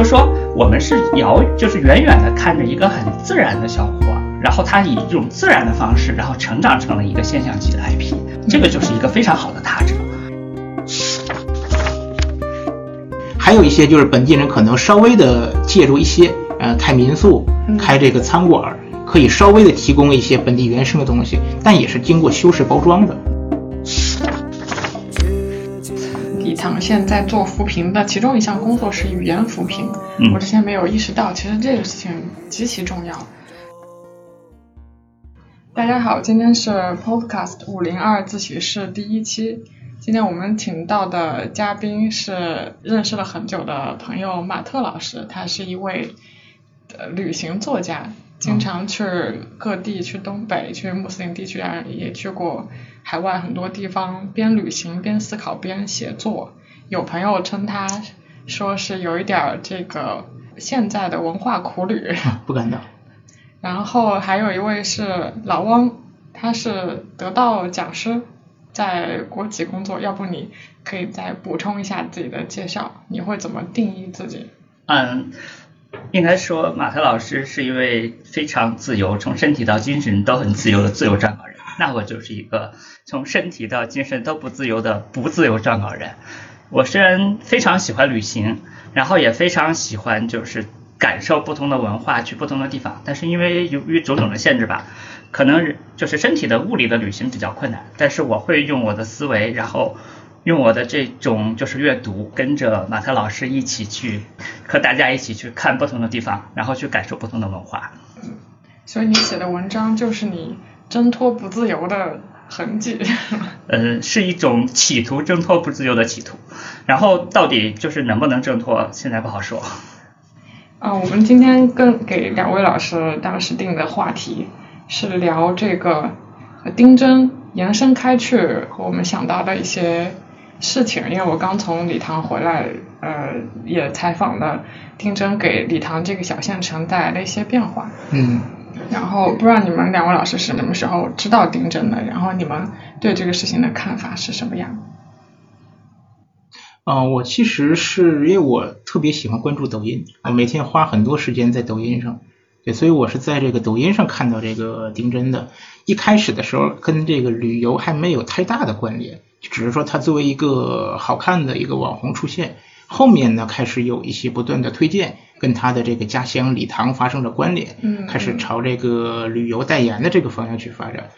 就是说，我们是遥，就是远远的看着一个很自然的小伙，然后他以这种自然的方式，然后成长成了一个现象级的 IP，这个就是一个非常好的他者。还有一些就是本地人可能稍微的借助一些，呃，开民宿、开这个餐馆，可以稍微的提供一些本地原生的东西，但也是经过修饰包装的。礼堂现在做扶贫的其中一项工作是语言扶贫，我之前没有意识到，其实这个事情极其重要。大家好，今天是 Podcast 五零二自习室第一期。今天我们请到的嘉宾是认识了很久的朋友马特老师，他是一位呃旅行作家，经常去各地，去东北，去穆斯林地区啊，也去过海外很多地方，边旅行边思考边写作。有朋友称他说是有一点这个现在的文化苦旅，不敢当。然后还有一位是老汪，他是得到讲师。在国企工作，要不你可以再补充一下自己的介绍？你会怎么定义自己？嗯，应该说马特老师是一位非常自由，从身体到精神都很自由的自由撰稿人。那我就是一个从身体到精神都不自由的不自由撰稿人。我虽然非常喜欢旅行，然后也非常喜欢就是感受不同的文化，去不同的地方，但是因为由于种种的限制吧。可能就是身体的物理的旅行比较困难，但是我会用我的思维，然后用我的这种就是阅读，跟着马特老师一起去和大家一起去看不同的地方，然后去感受不同的文化。所以你写的文章就是你挣脱不自由的痕迹。呃，是一种企图挣脱不自由的企图，然后到底就是能不能挣脱，现在不好说。啊，我们今天跟给两位老师当时定的话题。是聊这个丁真延伸开去和我们想到的一些事情，因为我刚从礼堂回来，呃，也采访了丁真给礼堂这个小县城带来的一些变化。嗯。然后不知道你们两位老师是什么时候知道丁真的？然后你们对这个事情的看法是什么样？嗯，我其实是因为我特别喜欢关注抖音，我每天花很多时间在抖音上。对，所以我是在这个抖音上看到这个丁真的。一开始的时候，跟这个旅游还没有太大的关联，只是说他作为一个好看的一个网红出现。后面呢，开始有一些不断的推荐，跟他的这个家乡礼堂发生了关联，开始朝这个旅游代言的这个方向去发展。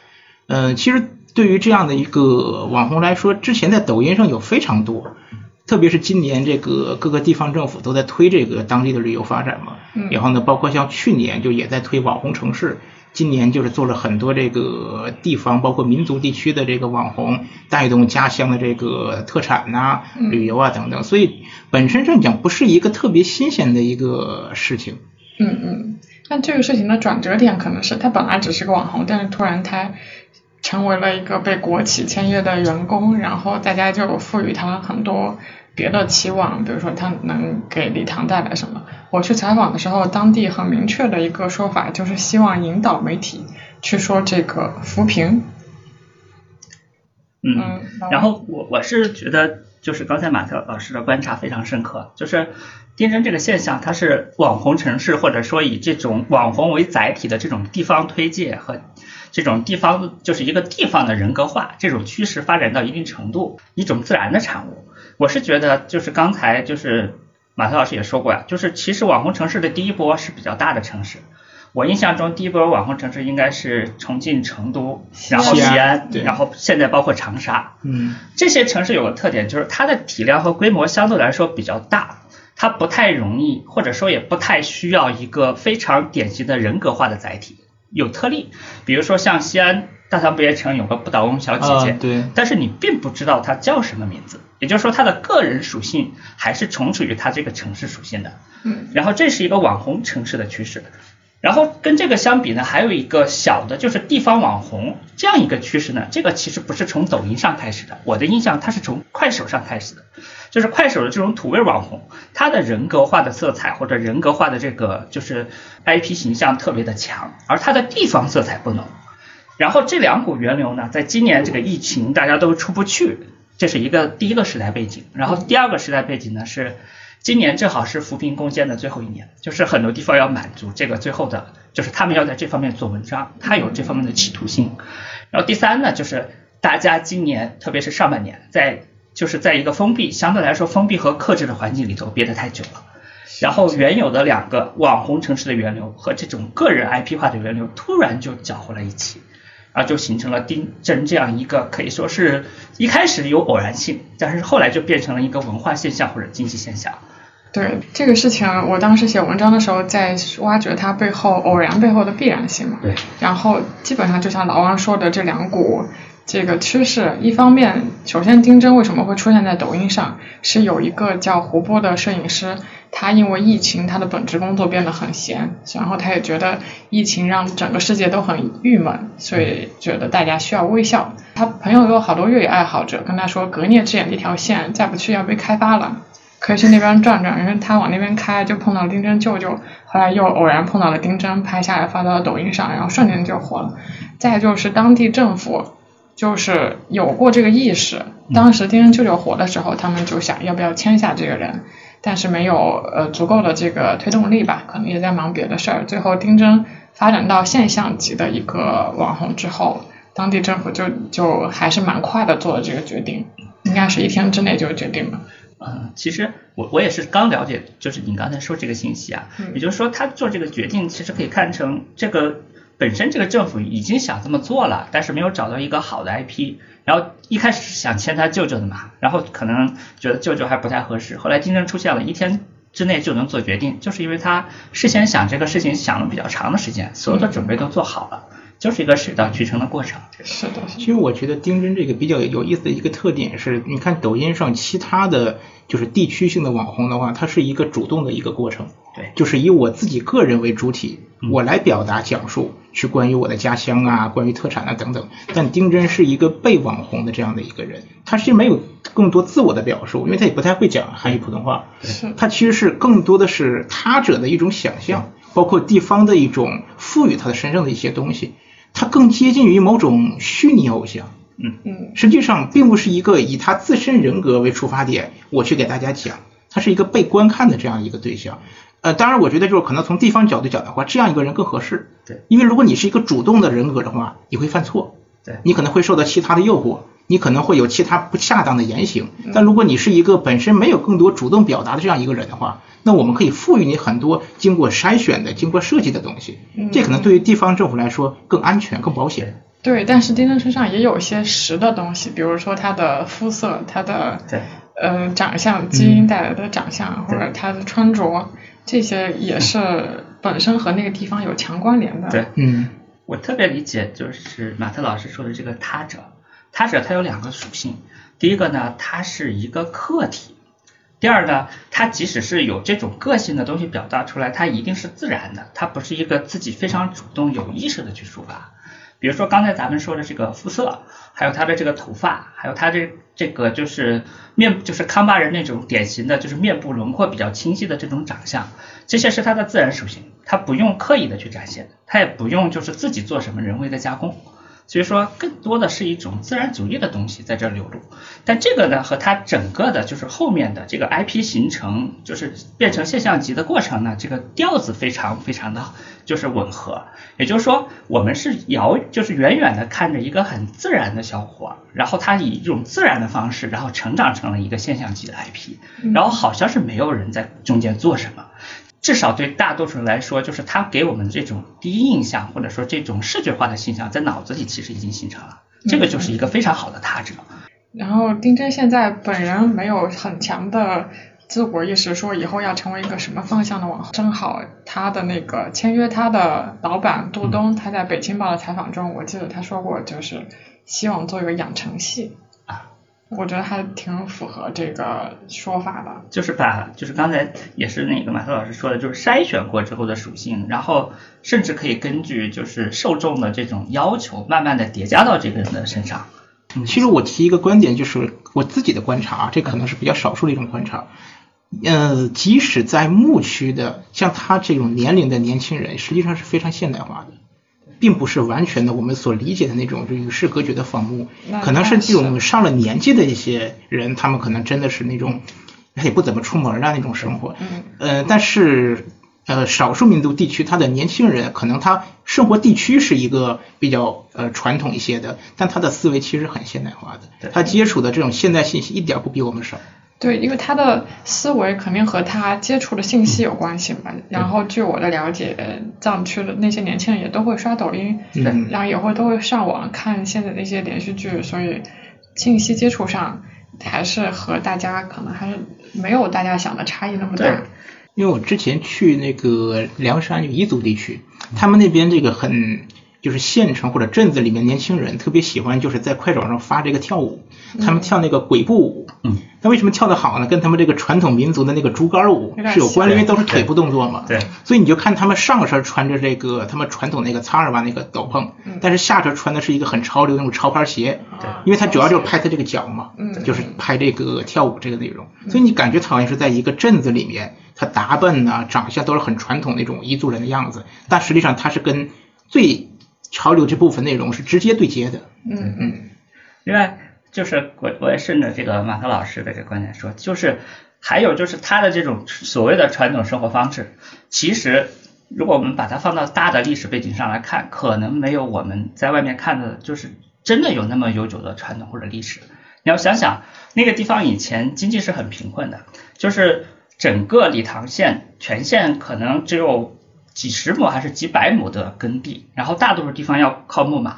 嗯，其实对于这样的一个网红来说，之前在抖音上有非常多。特别是今年这个各个地方政府都在推这个当地的旅游发展嘛，然后呢，包括像去年就也在推网红城市，今年就是做了很多这个地方，包括民族地区的这个网红，带动家乡的这个特产呐、旅游啊等等，所以本身上讲不是一个特别新鲜的一个事情。嗯嗯，但这个事情的转折点可能是他本来只是个网红，但是突然他成为了一个被国企签约的员工，然后大家就赋予他很多别的期望，比如说他能给礼堂带来什么。我去采访的时候，当地很明确的一个说法就是希望引导媒体去说这个扶贫。嗯，然后我我是觉得，就是刚才马特老师的观察非常深刻，就是丁真这个现象，它是网红城市或者说以这种网红为载体的这种地方推介和。这种地方就是一个地方的人格化，这种趋势发展到一定程度，一种自然的产物。我是觉得，就是刚才就是马特老师也说过呀，就是其实网红城市的第一波是比较大的城市。我印象中第一波网红城市应该是重庆、成都，然后西安，然后现在包括长沙。嗯，这些城市有个特点，就是它的体量和规模相对来说比较大，它不太容易，或者说也不太需要一个非常典型的人格化的载体。有特例，比如说像西安大唐不夜城有个不倒翁小姐姐，对，但是你并不知道她叫什么名字，也就是说她的个人属性还是从属于她这个城市属性的。嗯，然后这是一个网红城市的趋势，然后跟这个相比呢，还有一个小的就是地方网红这样一个趋势呢，这个其实不是从抖音上开始的，我的印象它是从快手上开始的。就是快手的这种土味网红，他的人格化的色彩或者人格化的这个就是 IP 形象特别的强，而他的地方色彩不浓。然后这两股源流呢，在今年这个疫情大家都出不去，这是一个第一个时代背景。然后第二个时代背景呢是今年正好是扶贫攻坚的最后一年，就是很多地方要满足这个最后的，就是他们要在这方面做文章，他有这方面的企图心。然后第三呢，就是大家今年特别是上半年，在就是在一个封闭相对来说封闭和克制的环境里头憋得太久了，然后原有的两个网红城市的源流和这种个人 IP 化的源流突然就搅和了一起。然后就形成了丁真这样一个可以说是一开始有偶然性，但是后来就变成了一个文化现象或者经济现象。对这个事情，我当时写文章的时候在挖掘它背后偶然背后的必然性嘛。对。然后基本上就像老王说的，这两股这个趋势，一方面，首先丁真为什么会出现在抖音上，是有一个叫胡波的摄影师。他因为疫情，他的本职工作变得很闲，然后他也觉得疫情让整个世界都很郁闷，所以觉得大家需要微笑。他朋友有好多越野爱好者跟他说，格聂之眼这条线再不去要被开发了，可以去那边转转。因为他往那边开，就碰到丁真舅舅，后来又偶然碰到了丁真，拍下来发到了抖音上，然后瞬间就火了。再就是当地政府就是有过这个意识，当时丁真舅舅火的时候，他们就想要不要签下这个人。但是没有呃足够的这个推动力吧，可能也在忙别的事儿。最后丁真发展到现象级的一个网红之后，当地政府就就还是蛮快的做了这个决定，应该是一天之内就决定了。嗯，其实我我也是刚了解，就是你刚才说这个信息啊，也就是说他做这个决定其实可以看成这个本身这个政府已经想这么做了，但是没有找到一个好的 IP。然后一开始是想签他舅舅的嘛，然后可能觉得舅舅还不太合适，后来丁真出现了，一天之内就能做决定，就是因为他事先想这个事情想了比较长的时间，所有的准备都做好了，就是一个水到渠成的过程。是的，其实我觉得丁真这个比较有意思的一个特点是，你看抖音上其他的就是地区性的网红的话，它是一个主动的一个过程，对，就是以我自己个人为主体，我来表达讲述。去关于我的家乡啊，关于特产啊等等，但丁真是一个被网红的这样的一个人，他其实没有更多自我的表述，因为他也不太会讲汉语普通话，他其实是更多的是他者的一种想象，包括地方的一种赋予他的身上的一些东西，他更接近于某种虚拟偶像，嗯嗯，实际上并不是一个以他自身人格为出发点，我去给大家讲，他是一个被观看的这样一个对象。呃，当然，我觉得就是可能从地方角度讲的话，这样一个人更合适。对，因为如果你是一个主动的人格的话，你会犯错。对，你可能会受到其他的诱惑，你可能会有其他不恰当的言行。但如果你是一个本身没有更多主动表达的这样一个人的话，那我们可以赋予你很多经过筛选的、经过设计的东西。这可能对于地方政府来说更安全、更保险。对，但是丁真身上也有一些实的东西，比如说他的肤色、他的对呃长相、基因带来的长相，或者他的穿着。这些也是本身和那个地方有强关联的。对，嗯，我特别理解，就是马特老师说的这个他者，他者他有两个属性，第一个呢，他是一个客体；第二呢，他即使是有这种个性的东西表达出来，他一定是自然的，他不是一个自己非常主动、有意识的去抒发。比如说刚才咱们说的这个肤色，还有他的这个头发，还有他这这个就是面，就是康巴人那种典型的就是面部轮廓比较清晰的这种长相，这些是他的自然属性，他不用刻意的去展现，他也不用就是自己做什么人为的加工。所以说，更多的是一种自然主义的东西在这流露，但这个呢，和它整个的就是后面的这个 IP 形成，就是变成现象级的过程呢，这个调子非常非常的就是吻合。也就是说，我们是遥，就是远远的看着一个很自然的小伙，然后他以一种自然的方式，然后成长成了一个现象级的 IP，然后好像是没有人在中间做什么。至少对大多数人来说，就是他给我们这种第一印象，或者说这种视觉化的形象，在脑子里其实已经形成了，这个就是一个非常好的他者。然后丁真现在本人没有很强的自我意识，说以后要成为一个什么方向的网红。正好他的那个签约他的老板杜东，他在北京报的采访中，我记得他说过，就是希望做一个养成系。我觉得还挺符合这个说法的，就是把就是刚才也是那个马特老师说的，就是筛选过之后的属性，然后甚至可以根据就是受众的这种要求，慢慢的叠加到这个人的身上。其实我提一个观点，就是我自己的观察，这可能是比较少数的一种观察。呃，即使在牧区的像他这种年龄的年轻人，实际上是非常现代化的。并不是完全的我们所理解的那种就与世隔绝的仿木，可能是这种上了年纪的一些人，他们可能真的是那种他也不怎么出门的那种生活。嗯呃，但是呃，少数民族地区，他的年轻人可能他生活地区是一个比较呃传统一些的，但他的思维其实很现代化的，他接触的这种现代信息一点不比我们少。对，因为他的思维肯定和他接触的信息有关系嘛。然后据我的了解，藏区的那些年轻人也都会刷抖音，嗯然后也会都会上网看现在的一些连续剧，所以信息接触上还是和大家可能还是没有大家想的差异那么大。因为我之前去那个凉山彝族地区，他们那边这个很就是县城或者镇子里面年轻人特别喜欢就是在快手上发这个跳舞，他们跳那个鬼步舞。嗯，那为什么跳得好呢？跟他们这个传统民族的那个竹竿舞是有关联，因为都是腿部动作嘛。对，所以你就看他们上身穿着这个他们传统那个擦尔瓦那个斗篷，但是下身穿的是一个很潮流的那种潮牌鞋，对。因为他主要就是拍他这个脚嘛，嗯。就是拍这个跳舞这个内容，所以你感觉他好像是在一个镇子里面，他打扮呐、长相都是很传统那种彝族人的样子，但实际上他是跟最潮流这部分内容是直接对接的。嗯嗯。另外就是我我也顺着这个马克老师的这个观点说，就是还有就是他的这种所谓的传统生活方式，其实如果我们把它放到大的历史背景上来看，可能没有我们在外面看的，就是真的有那么悠久的传统或者历史。你要想想，那个地方以前经济是很贫困的，就是整个理塘县全县可能只有几十亩还是几百亩的耕地，然后大多数地方要靠牧马，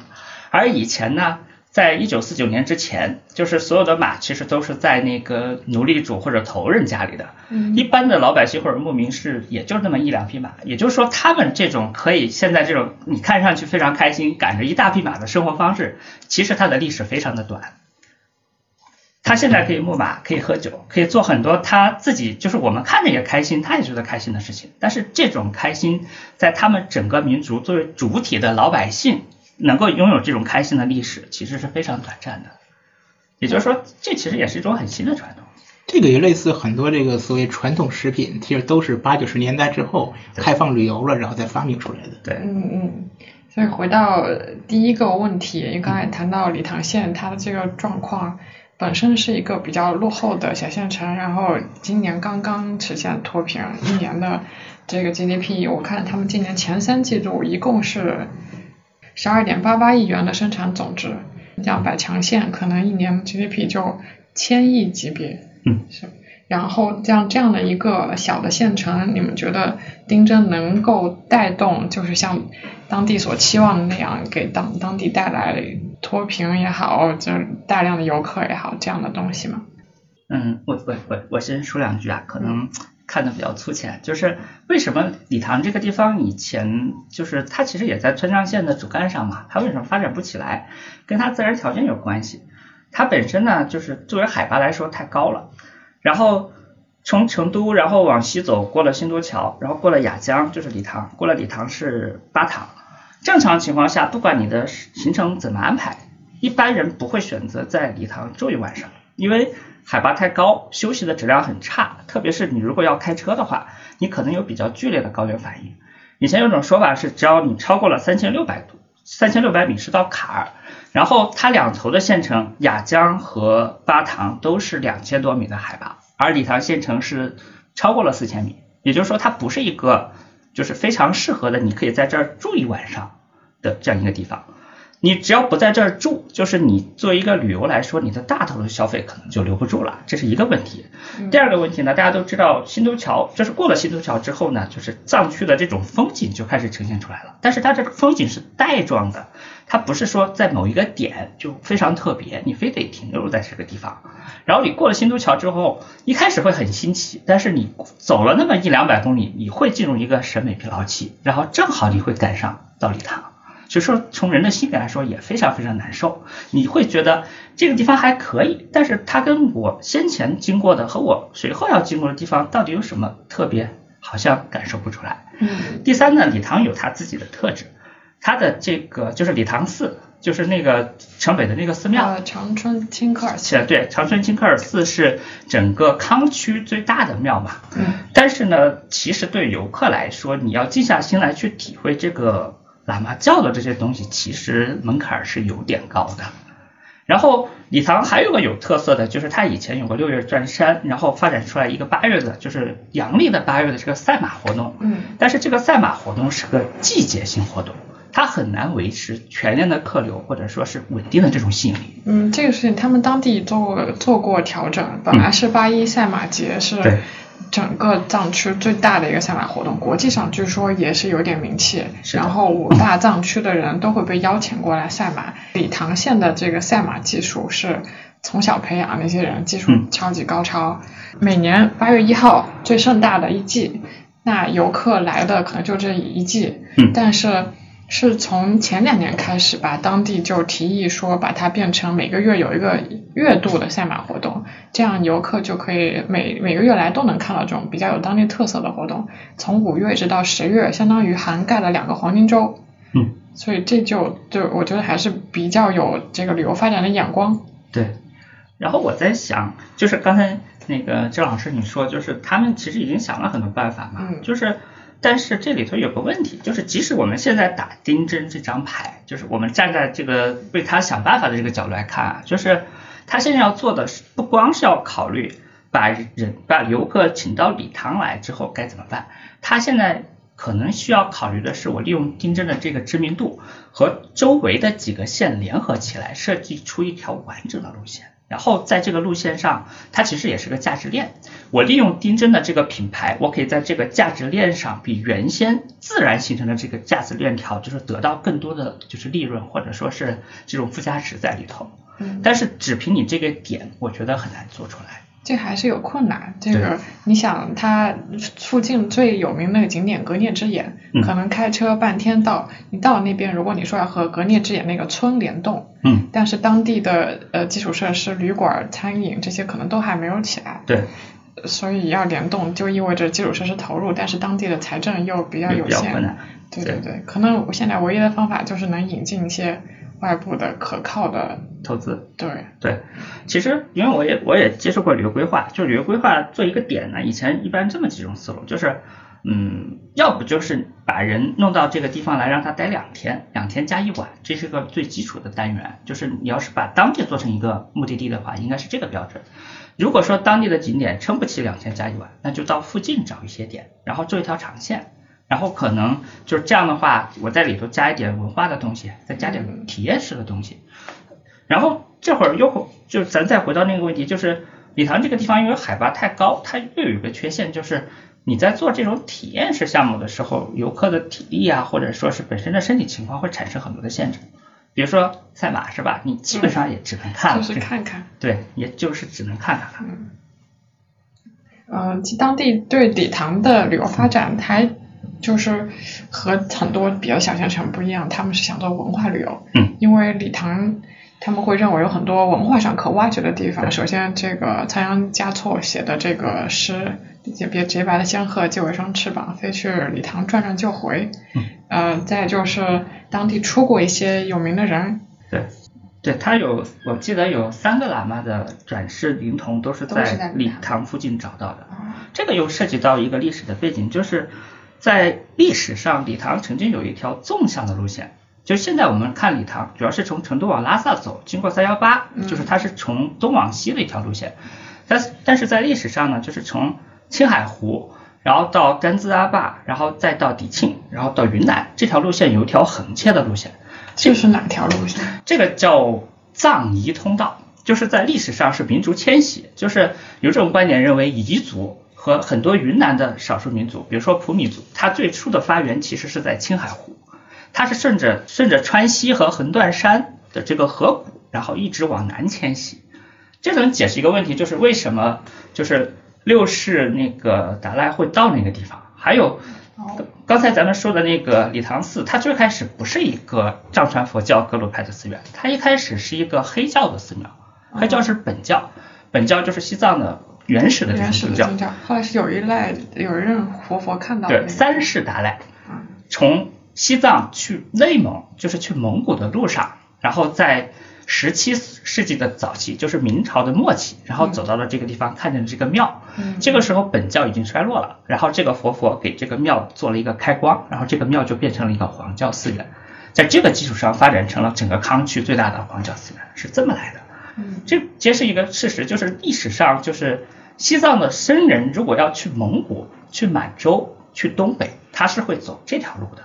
而以前呢，在一九四九年之前，就是所有的马其实都是在那个奴隶主或者头人家里的，嗯一般的老百姓或者牧民是也就那么一两匹马，也就是说他们这种可以现在这种你看上去非常开心，赶着一大匹马的生活方式，其实它的历史非常的短。他现在可以牧马，可以喝酒，可以做很多他自己就是我们看着也开心，他也觉得开心的事情。但是这种开心，在他们整个民族作为主体的老百姓能够拥有这种开心的历史，其实是非常短暂的。也就是说，这其实也是一种很新的传统。这个也类似很多这个所谓传统食品，其实都是八九十年代之后开放旅游了，然后再发明出来的。对，嗯嗯。所以回到第一个问题，因为刚才谈到理塘县它的这个状况。本身是一个比较落后的小县城，然后今年刚刚实现脱贫，一年的这个 GDP，我看他们今年前三季度一共是十二点八八亿元的生产总值，像百强县可能一年 GDP 就千亿级别，嗯，是。然后像这样的一个小的县城，你们觉得丁真能够带动，就是像当地所期望的那样，给当当地带来脱贫也好，就是大量的游客也好，这样的东西吗？嗯，我我我我先说两句啊，可能看的比较粗浅，就是为什么理塘这个地方以前就是它其实也在川藏线的主干上嘛，它为什么发展不起来，跟它自然条件有关系。它本身呢，就是作为海拔来说太高了，然后从成都然后往西走，过了新都桥，然后过了雅江就是理塘，过了理塘是巴塘。正常情况下，不管你的行程怎么安排，一般人不会选择在理塘住一晚上，因为海拔太高，休息的质量很差。特别是你如果要开车的话，你可能有比较剧烈的高原反应。以前有种说法是，只要你超过了三千六百度，三千六百米是道坎儿，然后它两头的县城雅江和巴塘都是两千多米的海拔，而理塘县城是超过了四千米，也就是说它不是一个就是非常适合的，你可以在这儿住一晚上的这样一个地方。你只要不在这儿住，就是你作为一个旅游来说，你的大头的消费可能就留不住了，这是一个问题。第二个问题呢，大家都知道新都桥，就是过了新都桥之后呢，就是藏区的这种风景就开始呈现出来了。但是它这个风景是带状的，它不是说在某一个点就非常特别，你非得停留在这个地方。然后你过了新都桥之后，一开始会很新奇，但是你走了那么一两百公里，你会进入一个审美疲劳期，然后正好你会赶上到礼堂。所以说，从人的心理来说也非常非常难受。你会觉得这个地方还可以，但是它跟我先前经过的和我随后要经过的地方到底有什么特别，好像感受不出来。嗯第三呢，礼堂有它自己的特质，它的这个就是礼堂寺，就是那个城北的那个寺庙。呃，长春青克尔寺。对，长春金克尔寺是整个康区最大的庙嘛。嗯但是呢，其实对游客来说，你要静下心来去体会这个喇嘛教的这些东西，其实门槛是有点高的。然后礼堂还有个有特色的，就是它以前有个六月转山，然后发展出来一个八月的，就是阳历的八月的这个赛马活动。嗯，但是这个赛马活动是个季节性活动，它很难维持全年的客流或者说是稳定的这种吸引力。嗯，这个事情他们当地做做过调整，本来是八一赛马节是对整个藏区最大的一个赛马活动，国际上据说也是有点名气。然后五大藏区的人都会被邀请过来赛马。理塘县的这个赛马技术是从小培养，那些人技术嗯超级高超。每年八月一号最盛大的一季，那游客来的可能就这一季，嗯但是。是从前两年开始吧，当地就提议说把它变成每个月有一个月度的赛马活动，这样游客就可以每每个月来都能看到这种比较有当地特色的活动。从五月一直到十月，相当于涵盖了两个黄金周。嗯，所以这就就我觉得还是比较有这个旅游发展的眼光。对，然后我在想，就是刚才那个郑老师你说，就是他们其实已经想了很多办法嘛，嗯就是但是这里头有个问题，就是即使我们现在打丁真这张牌，就是我们站在这个为他想办法的这个角度来看啊，就是他现在要做的是不光是要考虑把人把游客请到礼堂来之后该怎么办，他现在可能需要考虑的是，我利用丁真的这个知名度和周围的几个县联合起来，设计出一条完整的路线。然后在这个路线上，它其实也是个价值链。我利用丁真的这个品牌，我可以在这个价值链上比原先自然形成的这个价值链条，就是得到更多的就是利润或者说是这种附加值在里头。嗯，但是只凭你这个点，我觉得很难做出来。这还是有困难。这个你想，它附近最有名那个景点格聂之眼，嗯可能开车半天到。你到了那边，如果你说要和格聂之眼那个村联动，嗯，但是当地的呃基础设施、旅馆、餐饮这些可能都还没有起来，对，所以要联动就意味着基础设施投入，但是当地的财政又比较有限。对对对，可能我现在唯一的方法就是能引进一些外部的可靠的，投资。对，对，其实因为我也我也接触过旅游规划，就旅游规划做一个点呢，以前一般这么几种思路，就是嗯，要不就是把人弄到这个地方来，让他待两天，两天加一晚，这是个最基础的单元。就是你要是把当地做成一个目的地的话，应该是这个标准。如果说当地的景点撑不起两天加一晚，那就到附近找一些点，然后做一条长线。然后可能就是这样的话，我在里头加一点文化的东西，再加点体验式的东西，然后这会儿又就咱再回到那个问题，就是礼堂这个地方因为海拔太高，它又有一个缺陷，就是你在做这种体验式项目的时候，游客的体力啊，或者说是本身的身体情况会产生很多的限制。比如说赛马是吧？你基本上也只能看了，就是看看。对，也就是只能看看。嗯，其当地对礼堂的旅游发展还就是和很多比较想象城不一样，他们是想做文化旅游。嗯，因为礼堂他们会认为有很多文化上可挖掘的地方。首先，这个仓央嘉措写的这个诗“别别洁白的仙鹤，借我一双翅膀，飞去礼堂转转就回”。嗯，呃，再就是当地出过一些有名的人，对，对，它有，我记得有三个喇嘛的转世灵童都是在在礼礼堂堂附近找到的。哦这个又涉及到一个历史的背景，就是在历史上礼堂曾经有一条纵向的路线。就现在我们看礼堂，主要是从成都往拉萨走，经过三幺八，嗯就是它是从东往西的一条路线。但是但是在历史上呢，就是从青海湖，然后到甘孜阿坝，然后再到迪庆，然后到云南，这条路线有一条横切的路线。这是哪条路线？这个叫藏彝通道，就是在历史上是民族迁徙，就是有这种观点认为彝族和很多云南的少数民族，比如说普米族，它最初的发源其实是在青海湖，它是顺着顺着川西和横断山的这个河谷，然后一直往南迁徙。这能解释一个问题，就是为什么就是六世那个达赖会到那个地方，还有哦刚才咱们说的那个礼堂寺，它最开始不是一个藏传佛教格鲁派的寺院，它一开始是一个黑教的寺庙，黑教是本教，本教就是西藏的原始的宗教后来是有一赖有一任活佛看到那个对，三世达赖嗯，从西藏去内蒙，就是去蒙古的路上，然后在十七世纪的早期，就是明朝的末期，然后走到了这个地方，看见了这个庙。嗯这个时候本教已经衰落了，然后这个活佛给这个庙做了一个开光，然后这个庙就变成了一个黄教寺院。在这个基础上发展成了整个康区最大的黄教寺院，是这么来的。嗯这揭示一个事实，就是历史上就是西藏的僧人如果要去蒙古、去满洲、去东北，他是会走这条路的。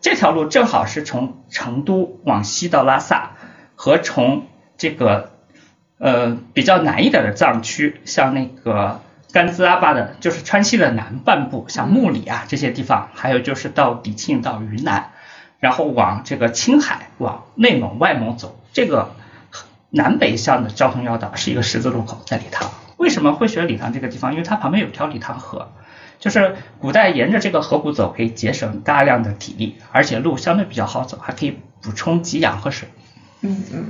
这条路正好是从成都往西到拉萨，和从这个呃比较南一点的藏区，像那个甘孜阿坝的，就是川西的南半部，像木里啊这些地方，还有就是到迪庆到云南，然后往这个青海、往内蒙、外蒙走，这个南北向的交通要道是一个十字路口，在里头。为什么会选理塘这个地方？因为它旁边有条理塘河，就是古代沿着这个河谷走，可以节省大量的体力，而且路相对比较好走，还可以补充给养和水。嗯嗯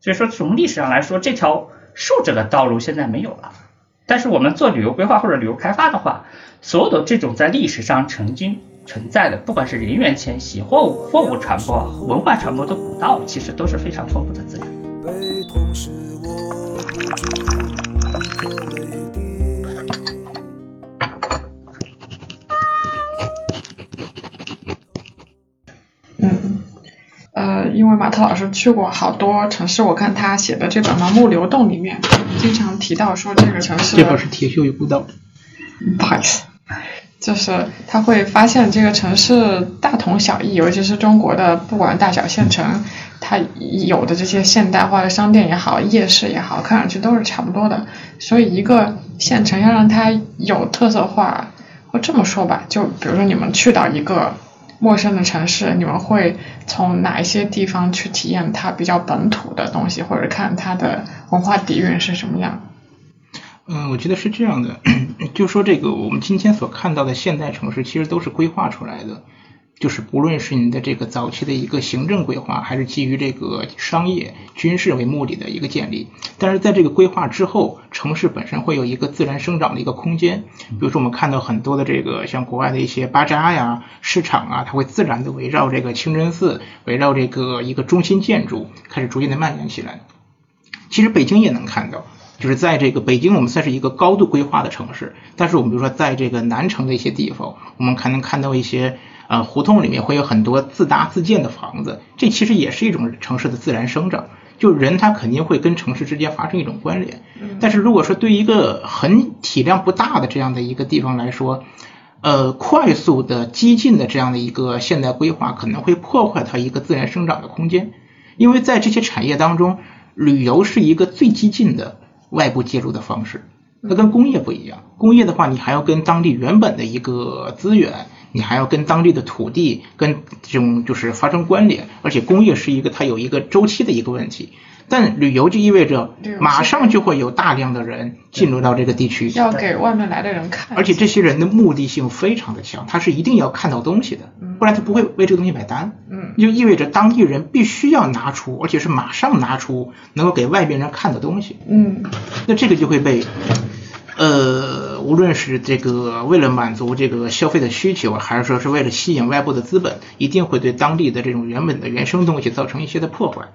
所以说，从历史上来说，这条竖着的道路现在没有了。但是我们做旅游规划或者旅游开发的话，所有的这种在历史上曾经存在的，不管是人员迁徙、货物货物传播、文化传播的古道，其实都是非常丰富的资源。悲痛使我呃，因为马特老师去过好多城市，我看他写的这本《盲目流动》里面，经常提到说这个城市这本是铁锈与孤岛。不好意思，就是他会发现这个城市大同小异，尤其是中国的不管大小县城，它有的这些现代化的商店也好，夜市也好，看上去都是差不多的。所以一个县城要让它有特色化，或这么说吧，就比如说你们去到一个陌生的城市，你们会从哪一些地方去体验它比较本土的东西，或者看它的文化底蕴是什么样？嗯，我觉得是这样的，就说这个我们今天所看到的现代城市，其实都是规划出来的，就是不论是你的这个早期的一个行政规划，还是基于这个商业、军事为目的的一个建立，但是在这个规划之后，城市本身会有一个自然生长的一个空间。比如说我们看到很多的这个像国外的一些巴扎呀、市场啊，它会自然的围绕这个清真寺，围绕这个一个中心建筑开始逐渐的蔓延起来。其实北京也能看到。就是在这个北京，我们算是一个高度规划的城市，但是我们比如说在这个南城的一些地方，我们还能看到一些呃胡同里面会有很多自搭自建的房子，这其实也是一种城市的自然生长。就人他肯定会跟城市之间发生一种关联，但是如果说对于一个很体量不大的这样的一个地方来说，呃，快速的激进的这样的一个现代规划可能会破坏它一个自然生长的空间，因为在这些产业当中，旅游是一个最激进的。外部介入的方式，它跟工业不一样。工业的话，你还要跟当地原本的一个资源，你还要跟当地的土地跟这种就是发生关联，而且工业是一个它有一个周期的一个问题。但旅游就意味着马上就会有大量的人进入到这个地区，要给外面来的人看，而且这些人的目的性非常的强，他是一定要看到东西的，不然他不会为这个东西买单。嗯，就意味着当地人必须要拿出，而且是马上拿出能够给外边人看的东西。嗯，那这个就会被，呃，无论是这个为了满足这个消费的需求，还是说是为了吸引外部的资本，一定会对当地的这种原本的原生东西造成一些的破坏。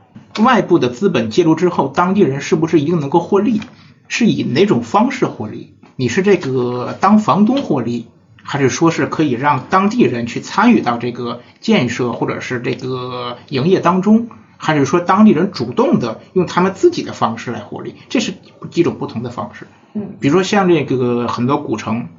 外部的资本介入之后，当地人是不是一定能够获利？是以哪种方式获利？你是这个当房东获利，还是说是可以让当地人去参与到这个建设或者是这个营业当中？还是说当地人主动的用他们自己的方式来获利？这是几种不同的方式。嗯，比如说像这个很多古城，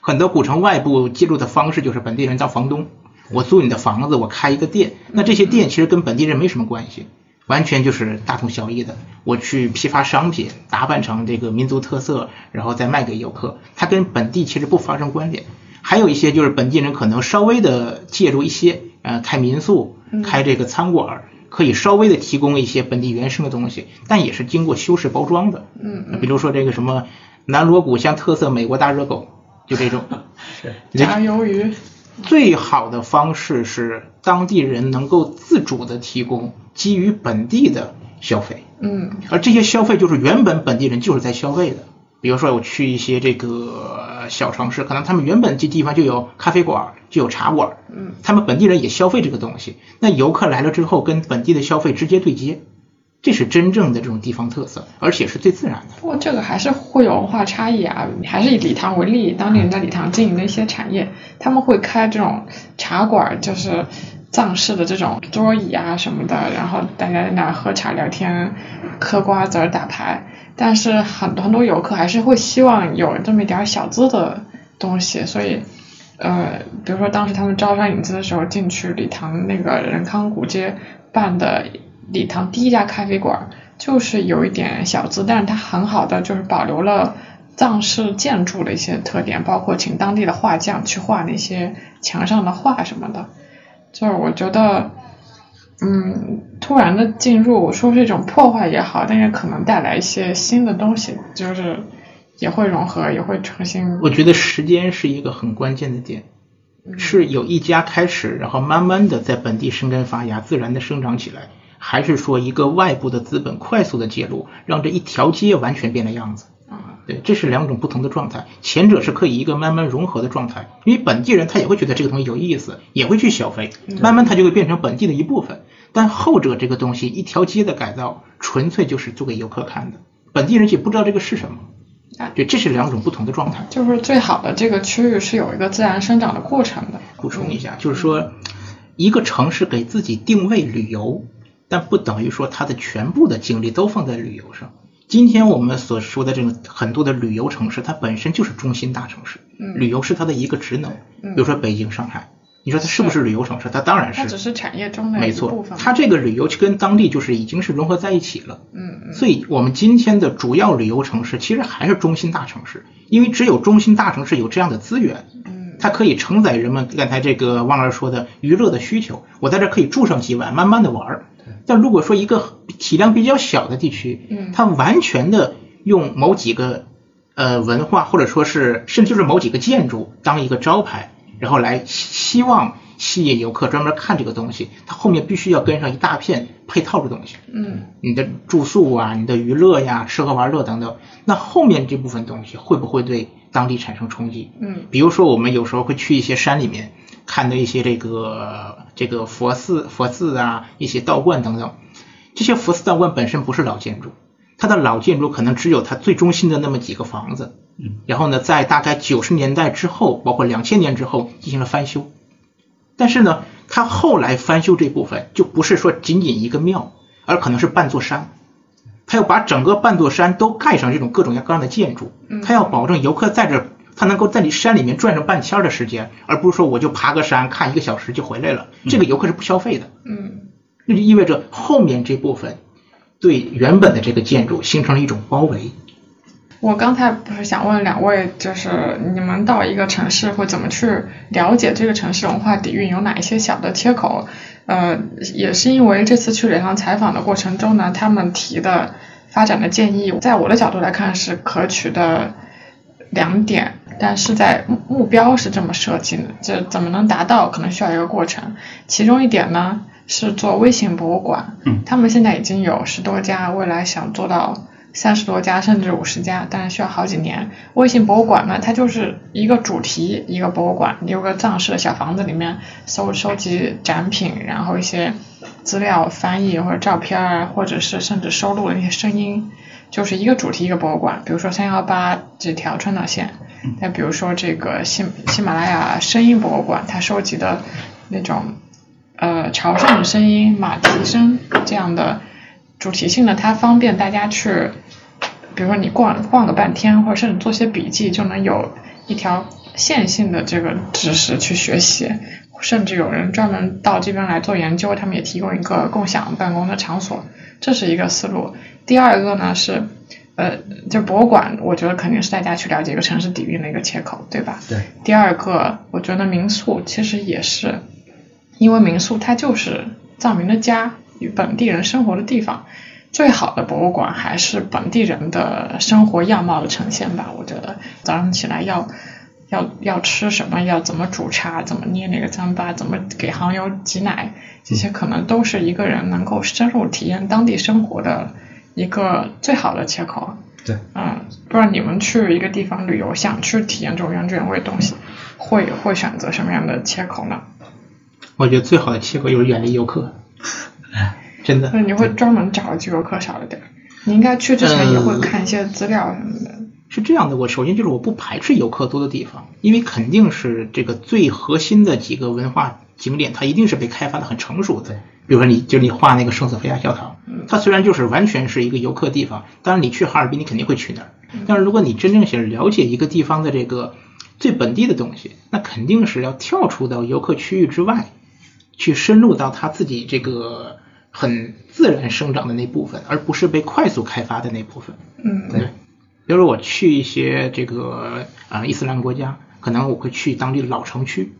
很多古城外部介入的方式就是本地人当房东，我租你的房子，我开一个店，那这些店其实跟本地人没什么关系。完全就是大同小异的。我去批发商品，打扮成这个民族特色，然后再卖给游客，它跟本地其实不发生关联。还有一些就是本地人可能稍微的借助一些，呃，开民宿、开这个餐馆，可以稍微的提供一些本地原生的东西，但也是经过修饰包装的。嗯，比如说这个什么南锣鼓巷特色美国大热狗，就这种。是炸鱿鱼。最好的方式是当地人能够自主的提供基于本地的消费，嗯而这些消费就是原本本地人就是在消费的。比如说我去一些这个小城市，可能他们原本这地方就有咖啡馆，就有茶馆，嗯，他们本地人也消费这个东西。那游客来了之后，跟本地的消费直接对接，这是真正的这种地方特色，而且是最自然的。不过这个还是会有文化差异啊，还是以礼堂为例，当地人在礼堂经营的一些产业，他们会开这种茶馆，就是藏式的这种桌椅啊什么的，然后大家在那儿喝茶聊天、嗑瓜子儿、打牌。但是很多很多游客还是会希望有这么一点小资的东西，所以呃，比如说当时他们招商引资的时候，进去礼堂那个仁康古街办的礼堂第一家咖啡馆，就是有一点小资，但是它很好的就是保留了藏式建筑的一些特点，包括请当地的画匠去画那些墙上的画什么的，就是我觉得。嗯，突然的进入，说是一种破坏也好，但是可能带来一些新的东西，就是也会融合，也会重新。我觉得时间是一个很关键的点，是有一家开始，然后慢慢的在本地生根发芽，自然的生长起来，还是说一个外部的资本快速的介入，让这一条街完全变了样子？啊，对，这是两种不同的状态，前者是可以一个慢慢融合的状态，因为本地人他也会觉得这个东西有意思，也会去消费，慢慢它就会变成本地的一部分。但后者这个东西，一条街的改造，纯粹就是做给游客看的，本地人也不知道这个是什么，啊对，这是两种不同的状态。就是最好的这个区域是有一个自然生长的过程的。补充一下，就是说，一个城市给自己定位旅游，但不等于说它的全部的精力都放在旅游上。今天我们所说的这种很多的旅游城市，它本身就是中心大城市，嗯旅游是它的一个职能。嗯比如说北京、上海，你说它是不是旅游城市？它当然它只是，产业中的没错分。。它这个旅游跟当地就是已经是融合在一起了。嗯嗯所以我们今天的主要旅游城市其实还是中心大城市，因为只有中心大城市有这样的资源，嗯它可以承载人们刚才这个汪老师说的娱乐的需求。我在这可以住上几晚，慢慢的玩儿。但如果说一个体量比较小的地区，嗯它完全的用某几个呃文化或者说是甚至就是某几个建筑当一个招牌，然后来希希望吸引游客专门看这个东西，它后面必须要跟上一大片配套的东西。嗯你的住宿啊、你的娱乐呀、吃喝玩乐等等，那后面这部分东西会不会对当地产生冲击？嗯比如说我们有时候会去一些山里面，看到一些这个这个佛寺、佛寺啊，一些道观等等，这些佛寺道观本身不是老建筑，它的老建筑可能只有它最中心的那么几个房子，嗯，然后呢，在大概九十年代之后，包括两千年之后进行了翻修，但是呢，它后来翻修这部分就不是说仅仅一个庙，而可能是半座山，它要把整个半座山都盖上这种各种各样的建筑，嗯。它要保证游客在这儿，他能够在你山里面转上半天儿的时间，而不是说我就爬个山看一个小时就回来了，这个游客是不消费的，嗯那就意味着后面这部分对原本的这个建筑形成了一种包围。我刚才不是想问两位，就是你们到一个城市会怎么去了解这个城市文化底蕴，有哪一些小的切口？呃，也是因为这次去礼堂采访的过程中呢，他们提的发展的建议，在我的角度来看是可取的两点，但是在目目标是这么设计的，这怎么能达到，可能需要一个过程。其中一点呢是做微型博物馆，嗯他们现在已经有十多家，未来想做到三十多家甚至五十家，但是需要好几年。微型博物馆呢，它就是一个主题一个博物馆，有个藏式的小房子里面收收集展品，然后一些资料翻译或者照片儿，或者是甚至收录的那些声音，就是一个主题一个博物馆。比如说三幺八这条川藏线，再比如说这个喜喜马拉雅声音博物馆，它收集的那种呃朝圣声音、马蹄声这样的主题性的，它方便大家去，比如说你逛逛个半天，或者甚至做些笔记，就能有一条线性的这个知识去学习。甚至有人专门到这边来做研究，他们也提供一个共享办公的场所，这是一个思路。第二个呢是，呃，就博物馆，我觉得肯定是大家去了解一个城市底蕴的一个切口，对吧？对。第二个，我觉得民宿其实也是，因为民宿它就是藏民的家，与本地人生活的地方。最好的博物馆还是本地人的生活样貌的呈现吧。我觉得早上起来要要要吃什么，要怎么煮茶，怎么捏那个糌粑，怎么给航油挤奶，这些可能都是一个人能够深入体验当地生活的一个最好的切口。对，嗯，不知道你们去一个地方旅游，想去体验这种原汁原味的东西，会会选择什么样的切口呢？我觉得最好的切口就是远离游客，真的那。你会专门找游客少一点儿？你应该去之前也会看一些资料什么的。是这样的，我首先就是我不排斥游客多的地方，因为肯定是这个最核心的几个文化景点，它一定是被开发的很成熟的对。比如说你就你画那个圣索菲亚教堂，它虽然就是完全是一个游客地方，当然你去哈尔滨你肯定会去那儿，但是如果你真正想了解一个地方的这个最本地的东西，那肯定是要跳出到游客区域之外，去深入到他自己这个很自然生长的那部分，而不是被快速开发的那部分。嗯，对，比如说我去一些这个啊、伊斯兰国家，可能我会去当地的老城区，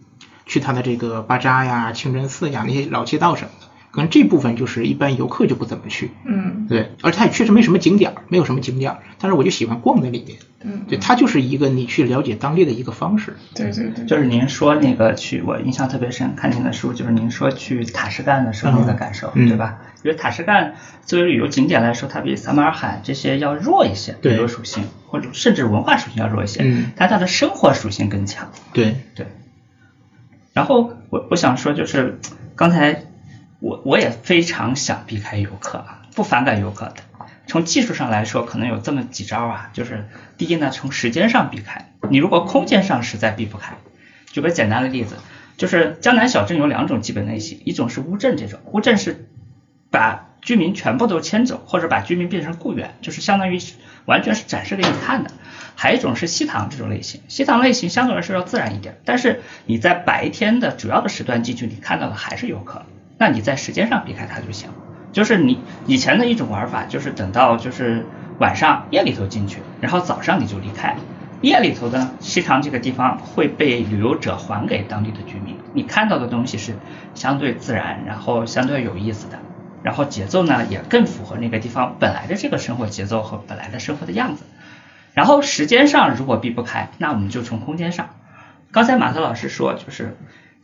去它的这个巴扎呀、清真寺呀那些老街道什么的，可能这部分就是一般游客就不怎么去。嗯对，而且它也确实没什么景点儿，没有什么景点儿，但是我就喜欢逛在里面。嗯，对，它就是一个你去了解当地的一个方式。对对对，就是您说那个去，我印象特别深，看您的书，就是您说去塔什干的时候那个感受，嗯对吧？因为塔什干作为旅游景点来说，它比撒马尔罕这些要弱一些，对旅游属性或者甚至文化属性要弱一些，嗯但它的生活属性更强。对，对。然后我我想说，就是刚才我我也非常想避开游客啊，不反感游客的。从技术上来说，可能有这么几招啊，就是第一呢，从时间上避开。你如果空间上实在避不开，举个简单的例子，就是江南小镇有两种基本类型，一种是乌镇这种，乌镇是把居民全部都迁走，或者把居民变成雇员，就是相当于完全是展示给你看的。还有一种是西塘这种类型，西塘类型相对来说要自然一点，但是你在白天的主要的时段进去，你看到的还是游客，那你在时间上避开它就行。就是你以前的一种玩法，就是等到就是晚上夜里头进去，然后早上你就离开。夜里头呢，西塘这个地方会被旅游者还给当地的居民，你看到的东西是相对自然，然后相对有意思的，然后节奏呢也更符合那个地方本来的这个生活节奏和本来的生活的样子。然后时间上如果避不开，那我们就从空间上。刚才马特老师说，就是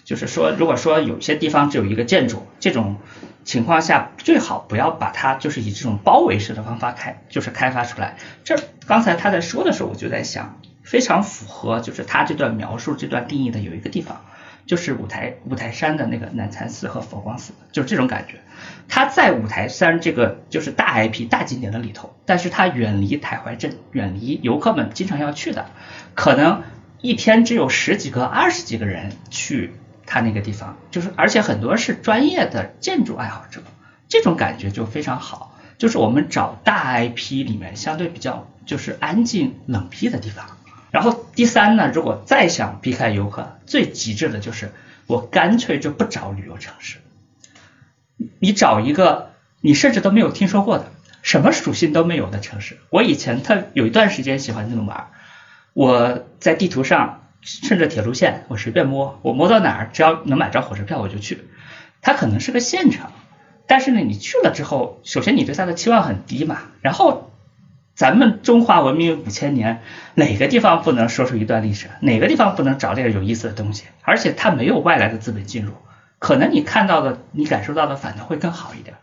就是说，如果说有些地方只有一个建筑，这种情况下最好不要把它就是以这种包围式的方法开，就是开发出来。这刚才他在说的时候，我就在想，非常符合就是他这段描述这段定义的有一个地方，就是五台五台山的那个南禅寺和佛光寺，就是这种感觉。它在五台山这个就是大 IP 大景点的里头，但是它远离台怀镇，远离游客们经常要去的，可能一天只有十几个、二十几个人去它那个地方，就是而且很多是专业的建筑爱好者，这种感觉就非常好。就是我们找大 IP 里面相对比较就是安静冷僻的地方。然后第三呢，如果再想避开游客，最极致的就是我干脆就不找旅游城市，你找一个你甚至都没有听说过的，什么属性都没有的城市。我以前特有一段时间喜欢这么玩，我在地图上顺着铁路线，我随便摸，我摸到哪儿，只要能买着火车票我就去。它可能是个县城，但是呢，你去了之后，首先你对它的期望很低嘛，然后咱们中华文明五千年，哪个地方不能说出一段历史？哪个地方不能找点有意思的东西？而且它没有外来的资本进入，可能你看到的、你感受到的反倒会更好一点。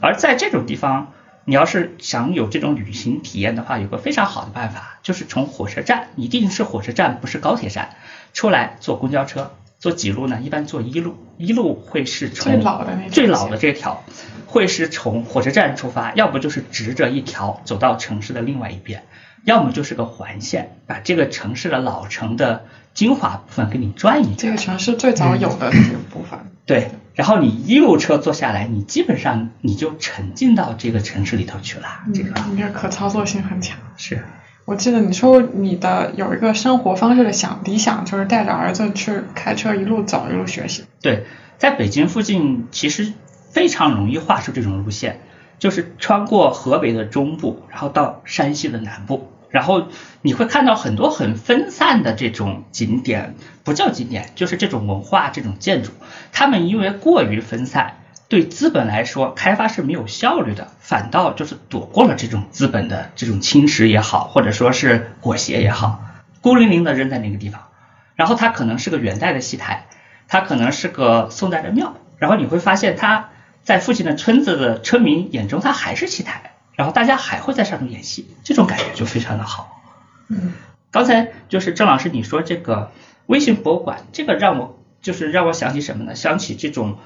而在这种地方，你要是想有这种旅行体验的话，有个非常好的办法，就是从火车站，一定是火车站，不是高铁站，出来坐公交车。坐几路呢？一般坐一路，一路会是从最老的那条最老的这条，会是从火车站出发，要不就是直着一条走到城市的另外一边，要么就是个环线，把这个城市的老城的精华部分给你转一转这个。城市最早有的这个部分。对，然后你一路车坐下来，你基本上你就沉浸到这个城市里头去了。这个嗯，这个可操作性很强。是我记得你说你的有一个生活方式的想理想，就是带着儿子去开车一路走一路学习。对，在北京附近其实非常容易画出这种路线，就是穿过河北的中部，然后到山西的南部，然后你会看到很多很分散的这种景点，不叫景点，就是这种文化、这种建筑，他们因为过于分散。对资本来说，开发是没有效率的，反倒就是躲过了这种资本的这种侵蚀也好，或者说是裹挟也好，孤零零的扔在那个地方。然后它可能是个元代的戏台，它可能是个宋代的庙，然后你会发现它在附近的村子的村民眼中，它还是戏台，然后大家还会在上面演戏，这种感觉就非常的好。嗯，刚才就是郑老师你说这个微型博物馆，这个让我就是让我想起什么呢？想起这种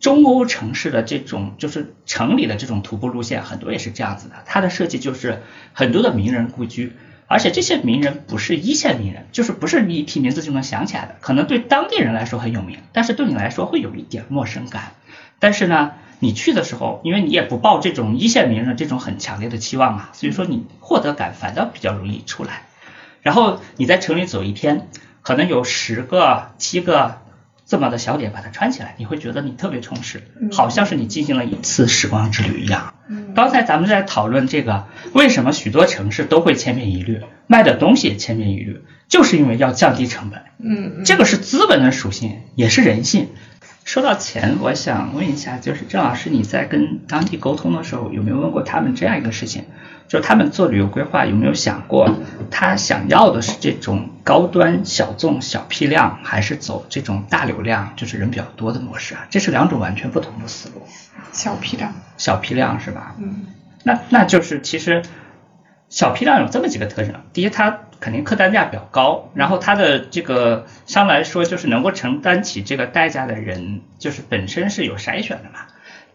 中欧城市的这种就是城里的这种徒步路线，很多也是这样子的。它的设计就是很多的名人故居，而且这些名人不是一线名人，就是不是你一提名字就能想起来的，可能对当地人来说很有名，但是对你来说会有一点陌生感。但是呢，你去的时候，因为你也不抱这种一线名人这种很强烈的期望嘛，所以说你获得感反倒比较容易出来。然后你在城里走一天，可能有十个、七个这么的小点把它穿起来，你会觉得你特别充实，好像是你进行了一次时光之旅一样。刚才咱们在讨论这个，为什么许多城市都会千篇一律，卖的东西也千篇一律，就是因为要降低成本。嗯，这个是资本的属性，也是人性。说到钱，我想问一下，就是郑老师，你在跟当地沟通的时候，有没有问过他们这样一个事情？就是他们做旅游规划有没有想过，他想要的是这种高端小众小批量，还是走这种大流量，就是人比较多的模式啊？这是两种完全不同的思路。小批量，小批量是吧？嗯那那就是其实小批量有这么几个特征：第一，它肯定客单价比较高，然后它的这个相对来说就是能够承担起这个代价的人，就是本身是有筛选的嘛。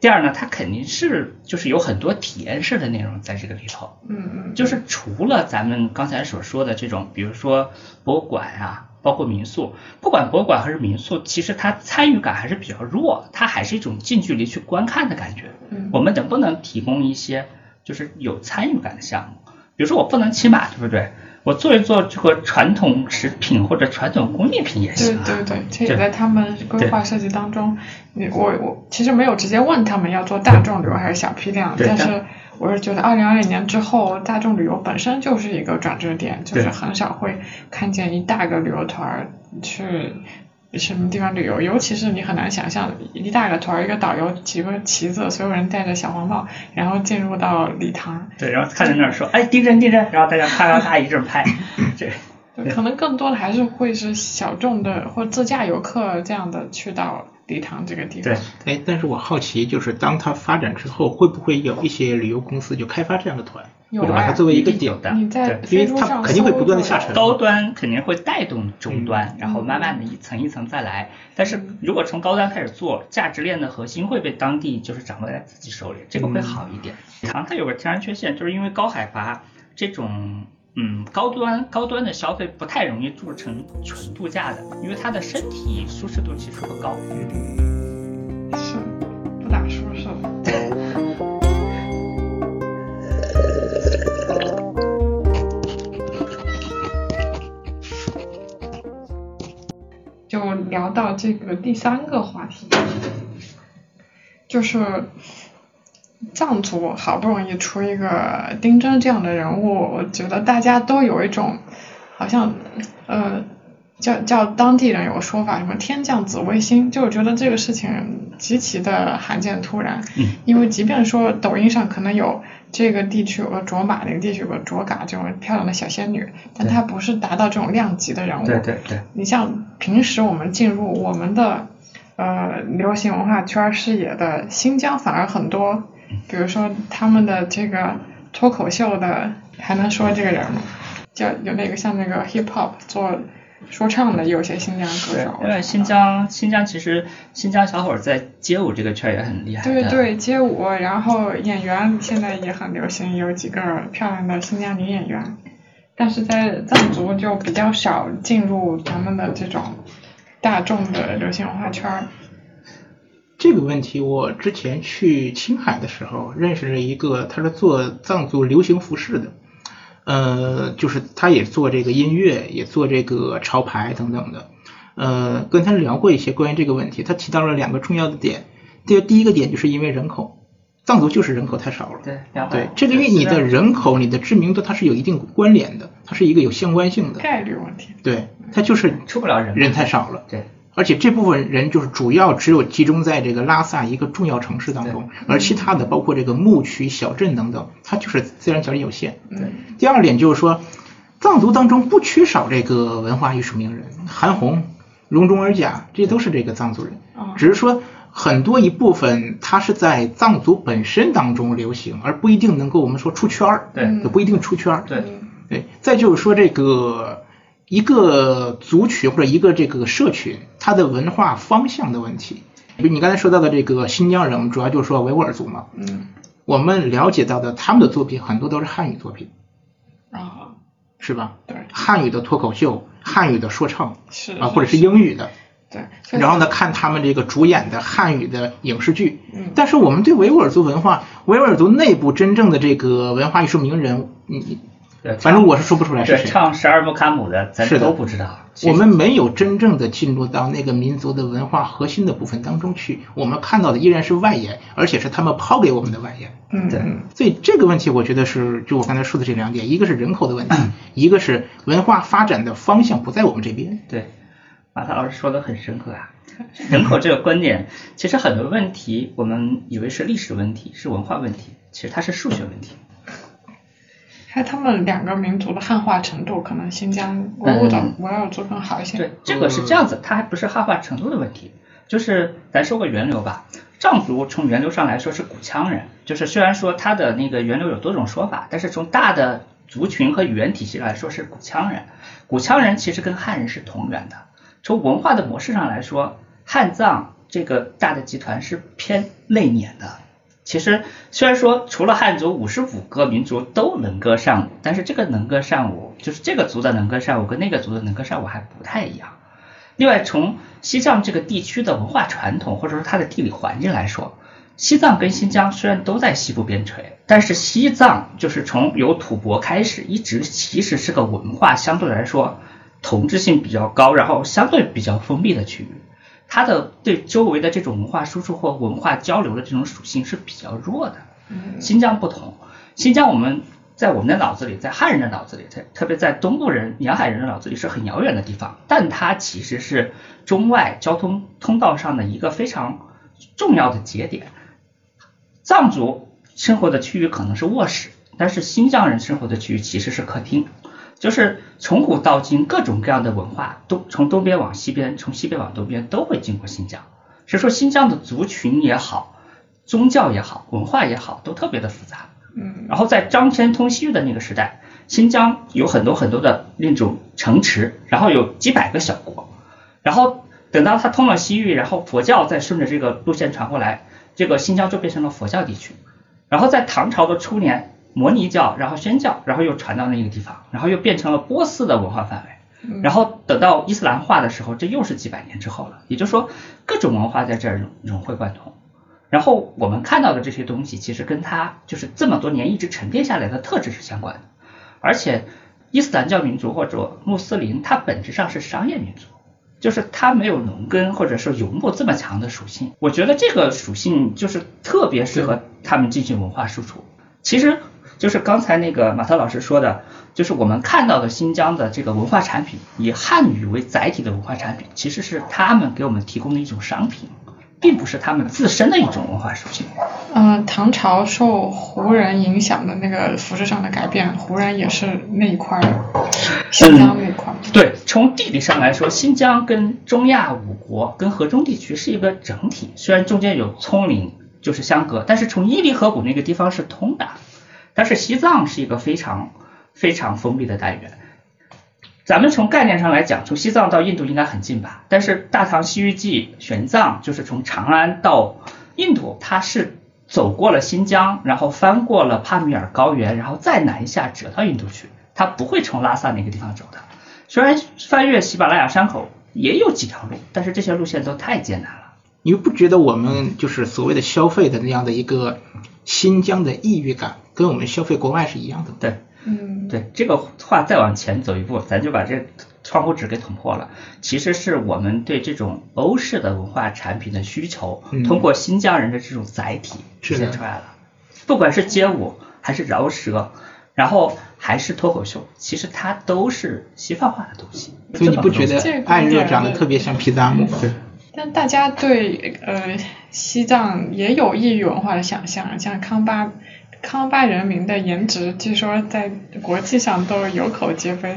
第二呢，它肯定是就是有很多体验式的内容在这个里头，嗯嗯，就是除了咱们刚才所说的这种，比如说博物馆啊，包括民宿，不管博物馆还是民宿，其实它参与感还是比较弱，它还是一种近距离去观看的感觉。嗯我们能不能提供一些就是有参与感的项目？比如说我不能骑马，对不对？我做一做这个传统食品或者传统工艺品也对行啊。对对，这也在他们规划设计当中。你我我其实没有直接问他们要做大众旅游还是小批量，但但是我是觉得二零二零年之后，大众旅游本身就是一个转折点，就是很少会看见一大个旅游团儿去。什么地方旅游，尤其是你很难想象一大个团儿，一个导游几个旗子，所有人戴着小黄帽，然后进入到礼堂，对，然后看着那儿说，哎，地震地震，然后大家啪啪啪一阵拍，这 对可能更多的还是会是小众的或自驾游客这样的去到礼堂这个地方。对。哎，但是我好奇，就是当它发展之后，会不会有一些旅游公司就开发这样的团，有或者把它啊作为一个点一定有的你在对因为它飞猪上肯定会不断地搜就有下沉高端肯定会带动终端，嗯然后慢慢的一层一层再来。但是如果从高端开始做，价值链的核心会被当地就是掌握在自己手里，这个会好一点。唐它有个天然缺陷，就是因为高海拔这种。嗯，高端高端的消费不太容易做成纯度假的，因为它的身体舒适度其实不高。是不咋舒适。就聊到这个第三个话题，就是藏族好不容易出一个丁真这样的人物，我觉得大家都有一种好像呃叫叫当地人有个说法，什么天降紫微星，就我觉得这个事情极其的罕见突然。嗯因为即便说抖音上可能有这个地区有个卓玛，那个地区有个卓嘎这种漂亮的小仙女，但她不是达到这种量级的人物。对对对，你像平时我们进入我们的呃流行文化圈视野的新疆，反而很多，比如说他们的这个脱口秀的，还能说这个人吗？叫有那个像那个 hip hop 做说唱的，有些新疆歌对手，。因为新疆新疆其实新疆小伙儿在街舞这个圈也很厉害的。对对，街舞，然后演员现在也很流行，有几个漂亮的新疆女演员，但是在藏族就比较少进入咱们的这种大众的流行文化圈儿。这个问题，我之前去青海的时候认识了一个，他是做藏族流行服饰的，呃，就是他也做这个音乐，也做这个潮牌等等的，呃，跟他聊过一些关于这个问题，他提到了两个重要的点，第第一个点就是因为人口，藏族就是人口太少了，对对，这个与你的人口、你的知名度它是有一定关联的，它是一个有相关性的，概率问题。对，它就是出不了人人太少了。对而且这部分人就是主要只有集中在这个拉萨一个重要城市当中，而其他的包括这个牧区、小镇等等，它就是自然条件有限。对，第二点就是说，藏族当中不缺少这个文化艺术名人，韩红、容中尔甲，这都是这个藏族人，哦只是说很多一部分它是在藏族本身当中流行，而不一定能够我们说出圈儿，对也不一定出圈儿。对嗯对，再就是说这个一个族群或者一个这个社群，它的文化方向的问题。比如你刚才说到的这个新疆人，我们主要就是说维吾尔族嘛。嗯我们了解到的他们的作品很多都是汉语作品，啊，是吧？对，汉语的脱口秀、汉语的说唱是啊，或者是英语的，对，然后呢，看他们这个主演的汉语的影视剧。嗯但是我们对维吾尔族文化，维吾尔族内部真正的这个文化艺术名人，你对反正我是说不出来是谁。唱十二木卡姆的，咱是都不知道。我们没有真正的进入到那个民族的文化核心的部分当中去，我们看到的依然是外延，而且是他们抛给我们的外延。对嗯对所以这个问题，我觉得是就我刚才说的这两点，一个是人口的问题，一个是文化发展的方向不在我们这边。对，马涛老师说的很深刻啊。人口这个观点，其实很多问题我们以为是历史问题，是文化问题，其实它是数学问题。还他们两个民族的汉化程度，可能新疆维吾尔嗯维吾尔族更好一些。对，这个是这样子，它还不是汉化程度的问题，就是咱说个源流吧。藏族从源流上来说是古羌人，就是虽然说它的那个源流有多种说法，但是从大的族群和语言体系来说是古羌人。古羌人其实跟汉人是同源的。从文化的模式上来说，汉藏这个大的集团是偏内敛的。其实虽然说除了汉族五十五个民族都能歌善舞，但是这个能歌善舞就是这个族的能歌善舞跟那个族的能歌善舞还不太一样。另外，从西藏这个地区的文化传统或者说它的地理环境来说，西藏跟新疆虽然都在西部边陲，但是西藏就是从有吐蕃开始，一直其实是个文化相对来说同质性比较高，然后相对比较封闭的区域。它的对周围的这种文化输出或文化交流的这种属性是比较弱的。嗯新疆不同，新疆我们在我们的脑子里，在汉人的脑子里，在特别在东部人、沿海人的脑子里是很遥远的地方，但它其实是中外交通通道上的一个非常重要的节点。藏族生活的区域可能是卧室，但是新疆人生活的区域其实是客厅。就是从古到今，各种各样的文化都从东边往西边，从西边往东边都会经过新疆。所以说，新疆的族群也好，宗教也好，文化也好，都特别的复杂。嗯然后在张骞通西域的那个时代，新疆有很多很多的那种城池，然后有几百个小国。然后等到他通了西域，然后佛教再顺着这个路线传过来，这个新疆就变成了佛教地区。然后在唐朝的初年，摩尼教，然后宣教，然后又传到那个地方，然后又变成了波斯的文化范围。然后等到伊斯兰化的时候，这又是几百年之后了。也就是说，各种文化在这儿融融会贯通。然后我们看到的这些东西，其实跟它就是这么多年一直沉淀下来的特质是相关的。而且，伊斯兰教民族或者穆斯林，它本质上是商业民族，就是它没有农耕或者说游牧这么强的属性。我觉得这个属性就是特别适合他们进行文化输出。其实就是刚才那个马特老师说的，就是我们看到的新疆的这个文化产品，以汉语为载体的文化产品，其实是他们给我们提供的一种商品，并不是他们自身的一种文化属性。嗯，唐朝受胡人影响的那个服饰上的改变，胡人也是那一块儿，新疆那一块儿。对，从地理上来说，新疆跟中亚五国跟河中地区是一个整体，虽然中间有葱岭就是相隔，但是从伊犁河谷那个地方是通的。但是西藏是一个非常非常封闭的单元。咱们从概念上来讲，从西藏到印度应该很近吧？但是《大唐西域记》玄奘就是从长安到印度，它是走过了新疆，然后翻过了帕米尔高原，然后再南下折到印度去，它不会从拉萨那个地方走的。虽然翻越喜马拉雅山口也有几条路，但是这些路线都太艰难了。你不觉得我们就是所谓的消费的那样的一个新疆的异域感，跟我们消费国外是一样的？对，嗯，对，这个话再往前走一步，咱就把这窗户纸给捅破了。其实是我们对这种欧式的文化产品的需求，嗯通过新疆人的这种载体体现出来了。不管是街舞还是饶舌，然后还是脱口秀，其实它都是西方化的东西。所以你不觉得这热长得特别像皮达姆？对但大家对呃西藏也有异域文化的想象，像康巴康巴人民的颜值，据说在国际上都有口皆碑。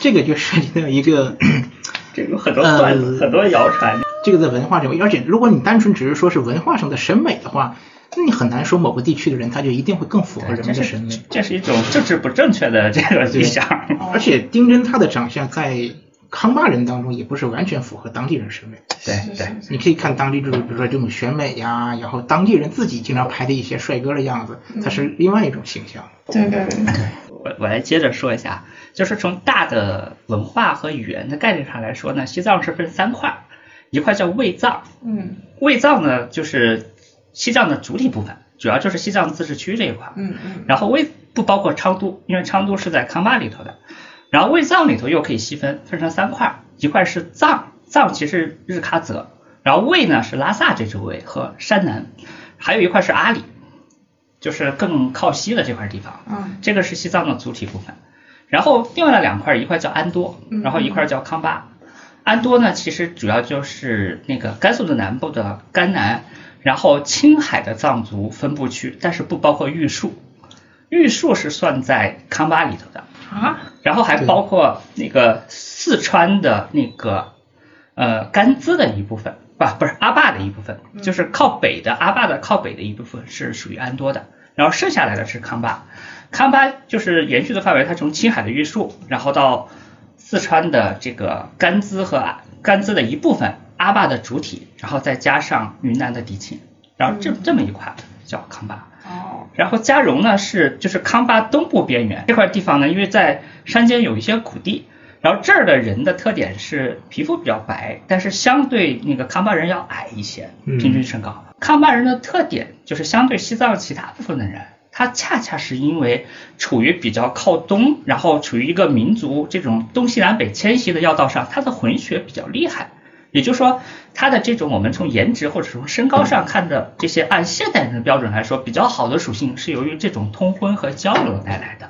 这个就涉及到一个 这个很多段子，呃很多谣传。这个在文化上，而且如果你单纯只是说是文化上的审美的话，那你很难说某个地区的人他就一定会更符合人们的审美。这是一种政治不正确的这个理想。而且丁真他的长相在康巴人当中也不是完全符合当地人审美。对对，你可以看当地就是比如说这种选美呀，然后当地人自己经常拍的一些帅哥的样子，他是另外一种形象。对对对，我我来接着说一下，就是从大的文化和语言的概念上来说呢，西藏是分三块，一块叫卫藏，嗯卫藏呢就是西藏的主体部分，主要就是西藏自治区这一块。嗯嗯然后卫不包括昌都，因为昌都是在康巴里头的。然后卫藏里头又可以细分，分成三块儿，一块是藏，藏其实日喀则，然后卫呢是拉萨这周围和山南，还有一块是阿里，就是更靠西的这块地方。嗯这个是西藏的主体部分。然后另外的两块，一块叫安多，嗯然后一块叫康巴。安多呢，其实主要就是那个甘肃的南部的甘南，然后青海的藏族分布区，但是不包括玉树。玉树是算在康巴里头的，啊然后还包括那个四川的那个呃甘孜的一部分，不不是阿坝的一部分，就是靠北的阿坝的靠北的一部分是属于安多的，然后剩下来的是康巴。康巴就是延续的范围，它从青海的玉树，然后到四川的这个甘孜和甘孜的一部分，阿坝的主体，然后再加上云南的迪庆，然后这这么一块叫康巴。哦然后加绒呢是就是康巴东部边缘这块地方呢，因为在山间有一些谷地，然后这儿的人的特点是皮肤比较白，但是相对那个康巴人要矮一些，嗯平均身高。康巴人的特点就是相对西藏其他部分的人，他恰恰是因为处于比较靠东，然后处于一个民族这种东西南北迁徙的要道上，他的混血比较厉害。也就是说，他的这种我们从颜值或者从身高上看的这些按现代人的标准来说比较好的属性，是由于这种通婚和交流带来的，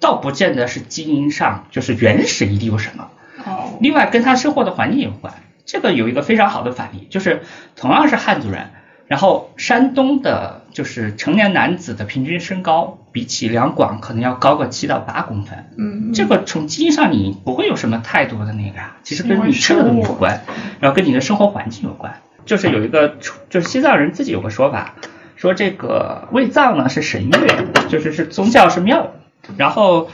倒不见得是基因上就是原始一定有什么。哦另外跟他生活的环境有关。这个有一个非常好的反例，就是同样是汉族人，然后山东的就是成年男子的平均身高比起两广可能要高个七到八公分。嗯这个从基因上你不会有什么太多的那个啊，其实跟你吃的东西有关，然后跟你的生活环境有关。就是有一个，就是西藏人自己有个说法，说这个卫藏呢是神域，就是是宗教是庙，然后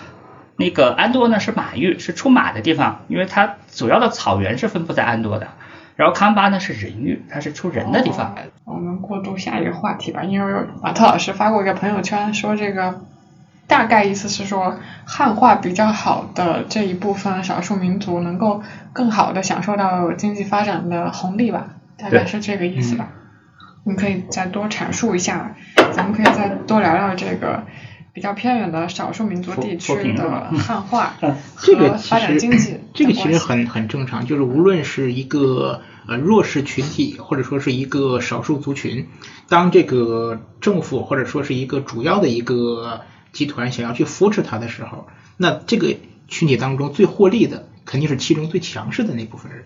那个安多呢是马域，是出马的地方，因为它主要的草原是分布在安多的。然后康巴呢是人域，它是出人的地方。我们过渡下一个话题吧，因为马特老师发过一个朋友圈，说这个大概意思是说汉化比较好的这一部分少数民族能够更好的享受到经济发展的红利吧，大概是这个意思吧。你可以再多阐述一下，咱们可以再多聊聊这个比较偏远的少数民族地区的汉 化嗯这个其和发展实经济的这个其实很很正常，就是无论是一个呃弱势群体，或者说是一个少数族群，当这个政府或者说是一个主要的一个集团想要去扶持它的时候，那这个群体当中最获利的肯定是其中最强势的那部分人。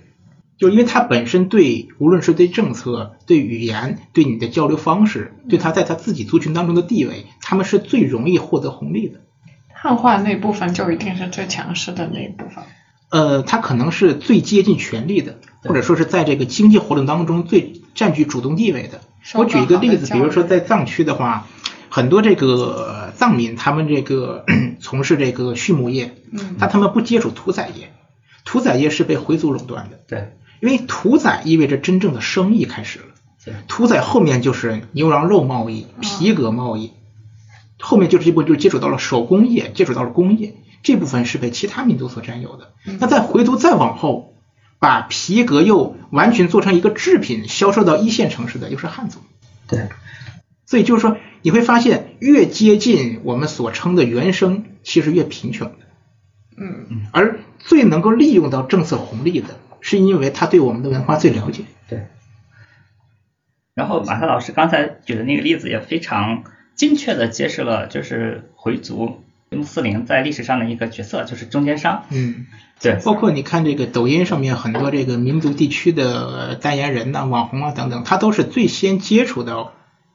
就因为他本身对无论是对政策、对语言、对你的交流方式、对他在他自己族群当中的地位，他们是最容易获得红利的。汉化那部分就一定是最强势的那一部分。呃，他可能是最接近权力的，或者说是在这个经济活动当中最占据主动地位的。我举一个例子，比如说在藏区的话，很多这个藏民他们这个 从事这个畜牧业，嗯但他们不接触屠宰业，屠宰业是被回族垄断的，对，因为屠宰意味着真正的生意开始了。屠宰后面就是牛羊肉贸易、皮革贸易，后面就是一步就接触到了手工业，接触到了工业，这部分是被其他民族所占有的。那再回头再往后，把皮革又完全做成一个制品销售到一线城市的，又是汉族。对，所以就是说，你会发现越接近我们所称的原生，其实越贫穷的。嗯而最能够利用到政策红利的，是因为他对我们的文化最了解。对。然后马特老师刚才举的那个例子也非常精确的揭示了，就是回族穆斯林在历史上的一个角色，就是中间商。嗯，对，包括你看这个抖音上面很多这个民族地区的代言人呐、网红啊等等，他都是最先接触到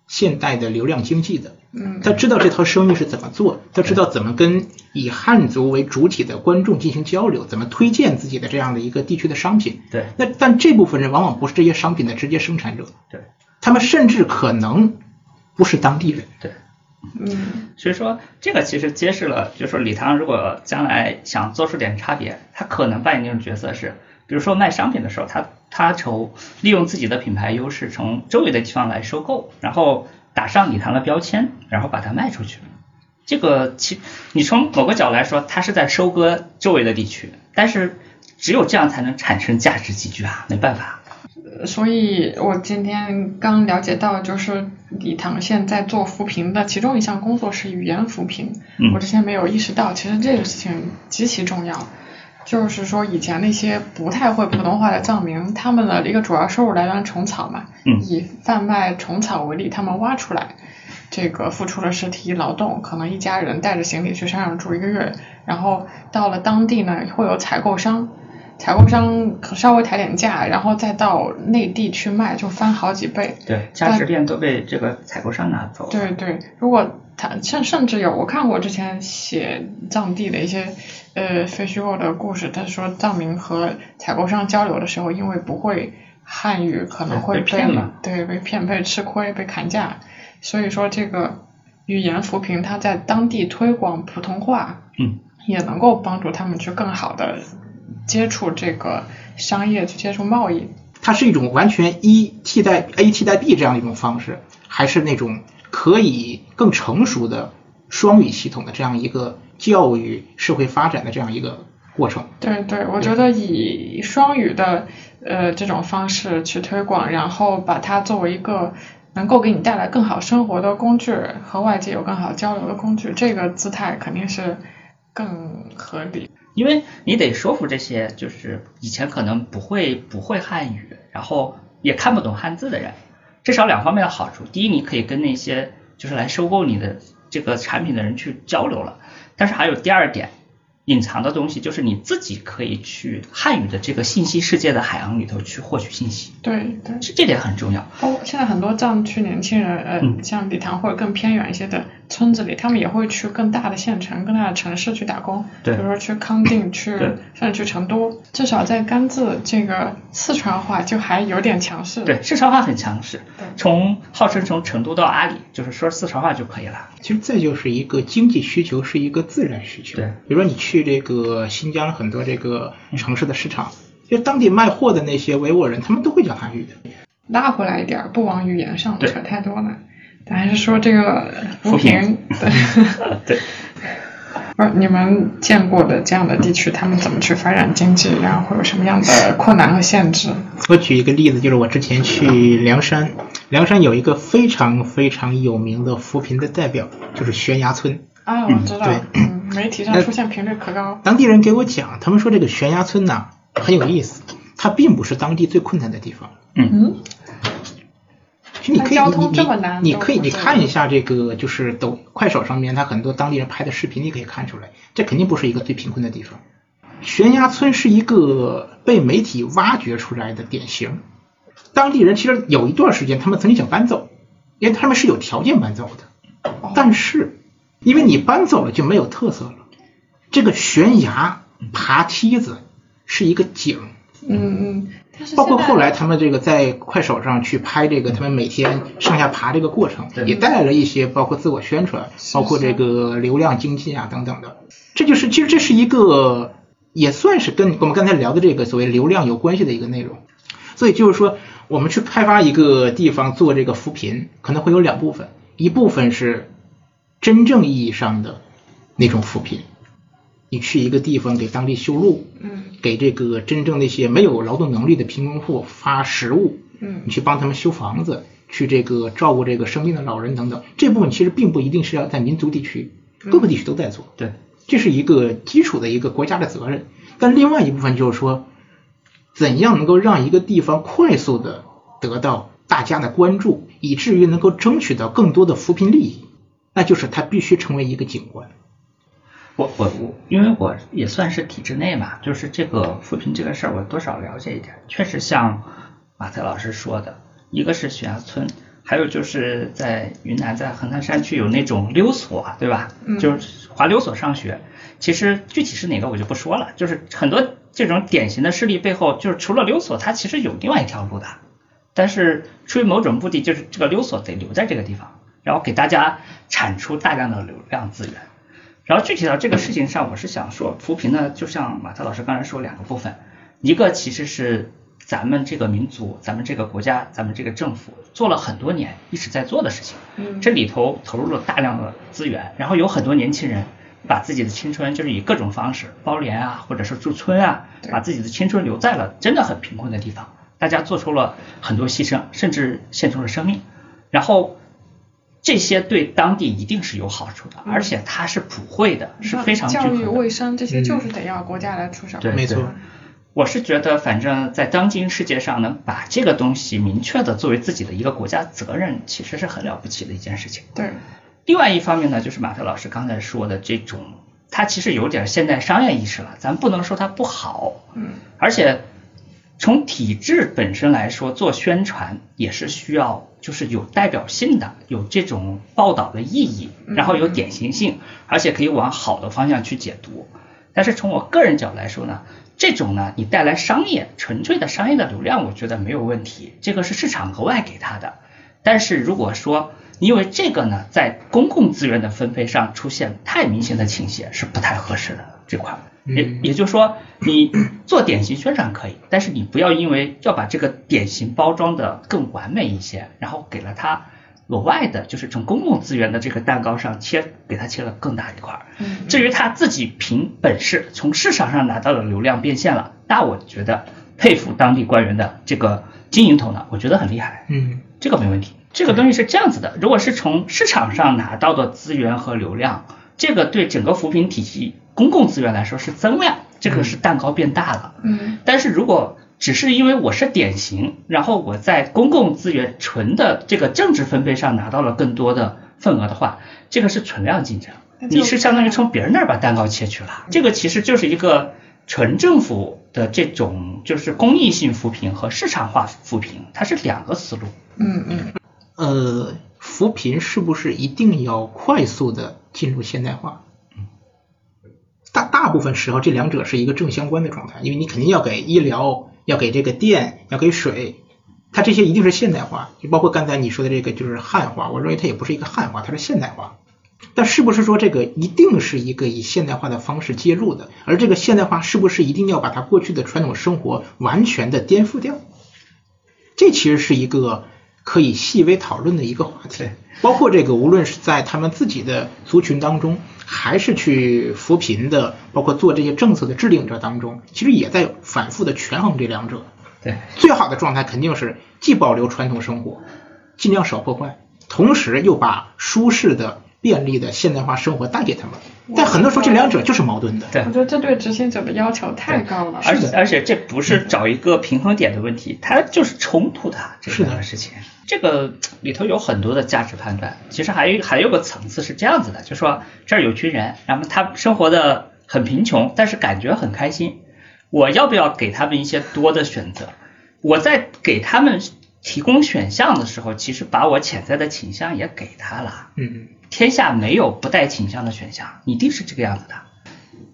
现代的流量经济的。嗯他知道这套生意是怎么做，他知道怎么跟以汉族为主体的观众进行交流，怎么推荐自己的这样的一个地区的商品。对，那但这部分人往往不是这些商品的直接生产者，对，他们甚至可能不是当地人。对。嗯所以说，这个其实揭示了，就是说李唐如果将来想做出点差别，他可能扮演那种角色是，比如说卖商品的时候，他他从利用自己的品牌优势，从周围的地方来收购，然后打上礼堂的标签，然后把它卖出去。这个其你从某个角度来说，它是在收割周围的地区，但是只有这样才能产生价值集聚啊，没办法。所以我今天刚了解到，就是礼堂现在做扶贫的其中一项工作是语言扶贫。嗯我之前没有意识到，其实这个事情极其重要。就是说，以前那些不太会普通话的藏民，他们的一个主要收入来源虫草嘛，嗯以贩卖虫草为例，他们挖出来，这个付出了实体劳动，可能一家人带着行李去山上住一个月，然后到了当地呢，会有采购商，采购商可稍微抬点价，然后再到内地去卖，就翻好几倍。对，价值链都被这个采购商拿走。对对，如果他甚甚至有我看过之前写藏地的一些呃非虚构的故事，他说藏民和采购商交流的时候，因为不会汉语，可能会被骗了。对被骗、被吃亏、被砍价，所以说这个语言扶贫，它在当地推广普通话，嗯，也能够帮助他们去更好的接触这个商业，去接触贸易。它是一种完全一替代 A 替代 B 这样一种方式，还是那种可以更成熟的双语系统的这样一个教育社会发展的这样一个过程？对对，我觉得以双语的呃这种方式去推广，然后把它作为一个能够给你带来更好生活的工具，和外界有更好交流的工具，这个姿态肯定是更合理。因为你得说服这些就是以前可能不会不会汉语，然后也看不懂汉字的人，至少两方面的好处。第一，你可以跟那些就是来收购你的这个产品的人去交流了，但是还有第二点，隐藏的东西就是你自己可以去汉语的这个信息世界的海洋里头去获取信息，对对，这这点很重要。包括现在很多藏区年轻人，呃，嗯像礼堂或者更偏远一些的村子里，他们也会去更大的县城、更大的城市去打工，比如说去康定、去甚至去成都，至少在甘孜这个四川话就还有点强势。对，四川话很强势对，从号称从成都到阿里，就是说四川话就可以了。其实这就是一个经济需求，是一个自然需求。对比如说你去这个新疆很多这个城市的市场，就当地卖货的那些维吾尔人，他们都会讲韩语的。拉回来一点儿，不往语言上扯太多了。咱还是说这个扶扶贫贫，对，对。不是你们见过的这样的地区，他们怎么去发展经济，然后会有什么样的困难和限制？我举一个例子，就是我之前去凉山，凉山有一个非常非常有名的扶贫的代表，就是悬崖村。啊，我知道，对嗯，媒体上出现频率可高。当地人给我讲，他们说这个悬崖村呐很有意思，它并不是当地最困难的地方。嗯，其实你可以，交通你这么难你你可以你看一下这个，就是抖快手上面，他很多当地人拍的视频，你可以看出来，这肯定不是一个最贫困的地方。悬崖村是一个被媒体挖掘出来的典型。当地人其实有一段时间，他们曾经想搬走，因为他们是有条件搬走的，哦但是因为你搬走了就没有特色了。这个悬崖爬梯子是一个景，嗯嗯，包括后来他们这个在快手上去拍这个他们每天上下爬这个过程，也带来了一些包括自我宣传，包括这个流量经济啊等等的。这就是其实这是一个也算是跟我们刚才聊的这个所谓流量有关系的一个内容。所以就是说，我们去开发一个地方做这个扶贫，可能会有两部分，一部分是真正意义上的那种扶贫，你去一个地方给当地修路，嗯。给这个真正那些没有劳动能力的贫困户发食物，嗯。你去帮他们修房子，去这个照顾这个生病的老人等等，这部分其实并不一定是要在民族地区，各个地区都在做，对，这是一个基础的一个国家的责任。但另外一部分就是说，怎样能够让一个地方快速的得到大家的关注，以至于能够争取到更多的扶贫利益，那就是它必须成为一个景观。我我我，因为我也算是体制内嘛，就是这个扶贫这个事儿，我多少了解一点。确实像马特老师说的，一个是悬崖村，还有就是在云南在横山山区有那种溜索，对吧？嗯就是滑溜索上学。其实具体是哪个我就不说了，就是很多这种典型的事例背后，就是除了溜索，它其实有另外一条路的。但是出于某种目的，就是这个溜索得留在这个地方，然后给大家产出大量的流量资源。然后具体到这个事情上，我是想说，扶贫呢，就像马特老师刚才说两个部分，一个其实是咱们这个民族、咱们这个国家、咱们这个政府做了很多年一直在做的事情。嗯这里头投入了大量的资源，然后有很多年轻人把自己的青春就是以各种方式包联啊，或者是驻村啊，把自己的青春留在了真的很贫困的地方，大家做出了很多牺牲，甚至献出了生命，然后。这些对当地一定是有好处的，而且它是普惠的，是非常均教育、卫生这些就是得要国家来出手。对没错。我是觉得，反正在当今世界上，能把这个东西明确的作为自己的一个国家责任，其实是很了不起的一件事情。对，另外一方面呢，就是马特老师刚才说的这种，它其实有点现代商业意识了，咱不能说它不好，嗯，而且从体制本身来说，做宣传也是需要就是有代表性的，有这种报道的意义，然后有典型性，而且可以往好的方向去解读。但是从我个人角度来说呢，这种呢，你带来商业纯粹的商业的流量，我觉得没有问题，这个是市场额外给他的。但是如果说因为这个呢，在公共资源的分配上出现太明显的倾斜，是不太合适的这块。也嗯也就是说，你做典型宣传可以，但是你不要因为要把这个典型包装的更完美一些，然后给了它额外的，就是从公共资源的这个蛋糕上切，给它切了更大一块至于他自己凭本事从市场上拿到的流量变现了，那我觉得佩服当地官员的这个经营头脑，我觉得很厉害。嗯这个没问题。这个东西是这样子的，如果是从市场上拿到的资源和流量，这个对整个扶贫体系公共资源来说是增量，这个是蛋糕变大了。嗯但是如果只是因为我是典型，然后我在公共资源纯的这个政治分配上拿到了更多的份额的话，这个是存量竞争，你是相当于从别人那儿把蛋糕切去了。这个其实就是一个纯政府的这种就是公益性扶贫和市场化扶贫，它是两个思路。嗯嗯，呃，扶贫是不是一定要快速的进入现代化？大大部分时候，这两者是一个正相关的状态，因为你肯定要给医疗，要给这个电，要给水，它这些一定是现代化，就包括刚才你说的这个就是汉化，我认为它也不是一个汉化，它是现代化。但是不是说这个一定是一个以现代化的方式介入的？而这个现代化是不是一定要把它过去的传统生活完全的颠覆掉？这其实是一个可以细微讨论的一个话题。包括这个，无论是在他们自己的族群当中，还是去扶贫的，包括做这些政策的制定者当中，其实也在反复的权衡这两者。对，最好的状态肯定是既保留传统生活，尽量少破坏，同时又把舒适的、便利的现代化生活带给他们。但很多时候这两者就是矛盾的。对我觉得这对执行者的要求太高了。而且而且这不是找一个平衡点的问题，它就是冲突的这个事情。这个里头有很多的价值判断，其实还有还有个层次是这样子的，就说这儿有军人，然后他生活的很贫穷，但是感觉很开心，我要不要给他们一些多的选择？我在给他们提供选项的时候，其实把我潜在的倾向也给他了。嗯，天下没有不带倾向的选项，一定是这个样子的。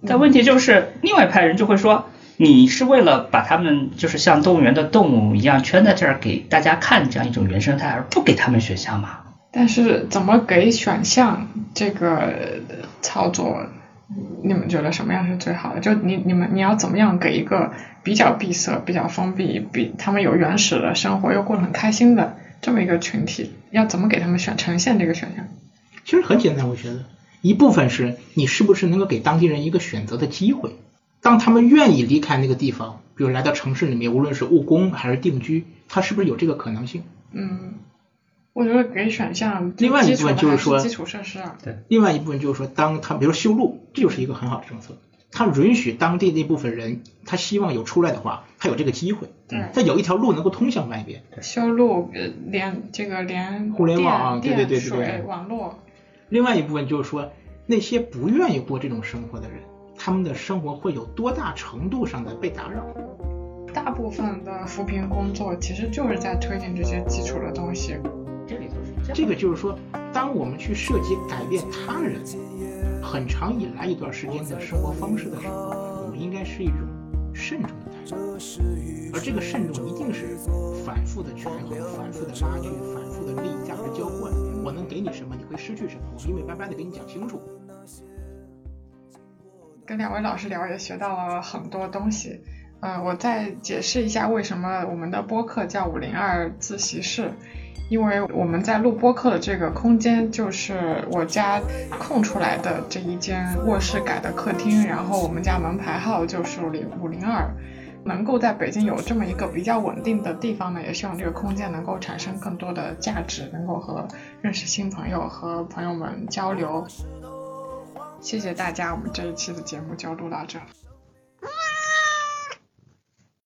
但问题就是，另外一派人就会说，你是为了把他们就是像动物园的动物一样圈在这儿给大家看这样一种原生态，而不给他们选项吗？但是怎么给选项这个操作，你们觉得什么样是最好的？就你你们你要怎么样给一个比较闭塞、比较封闭、比他们有原始的生活又过得很开心的这么一个群体，要怎么给他们选呈现这个选项？其实很简单，我觉得一部分是你是不是能够给当地人一个选择的机会，当他们愿意离开那个地方，比如来到城市里面，无论是务工还是定居，他是不是有这个可能性？嗯，我觉得给选项另外一部分就是说基础设施啊。对。另外一部分就是说，当他比如修路，这就是一个很好的政策，他允许当地那部分人，他希望有出来的话，他有这个机会，对。他有一条路能够通向外边。修路呃连这个连互联网啊对对对对对。网络，另外一部分就是说，那些不愿意过这种生活的人，他们的生活会有多大程度上的被打扰？大部分的扶贫工作其实就是在推进这些基础的东西。这里头是这。这个就是说，当我们去涉及改变他人很长以来一段时间的生活方式的时候，我们应该是一种慎重的态度，而这个慎重一定是反复的权衡、反复的拉锯、反复的利益价值交换。我能给你什么，你会失去什么，我明明白白的给你讲清楚。跟两位老师聊也学到了很多东西。呃，我再解释一下为什么我们的播客叫五零二自习室，因为我们在录播客的这个空间就是我家空出来的这一间卧室改的客厅，然后我们家门牌号就是五零五零二。能够在北京有这么一个比较稳定的地方呢，也希望这个空间能够产生更多的价值，能够和认识新朋友和朋友们交流。谢谢大家，我们这一期的节目就录到这。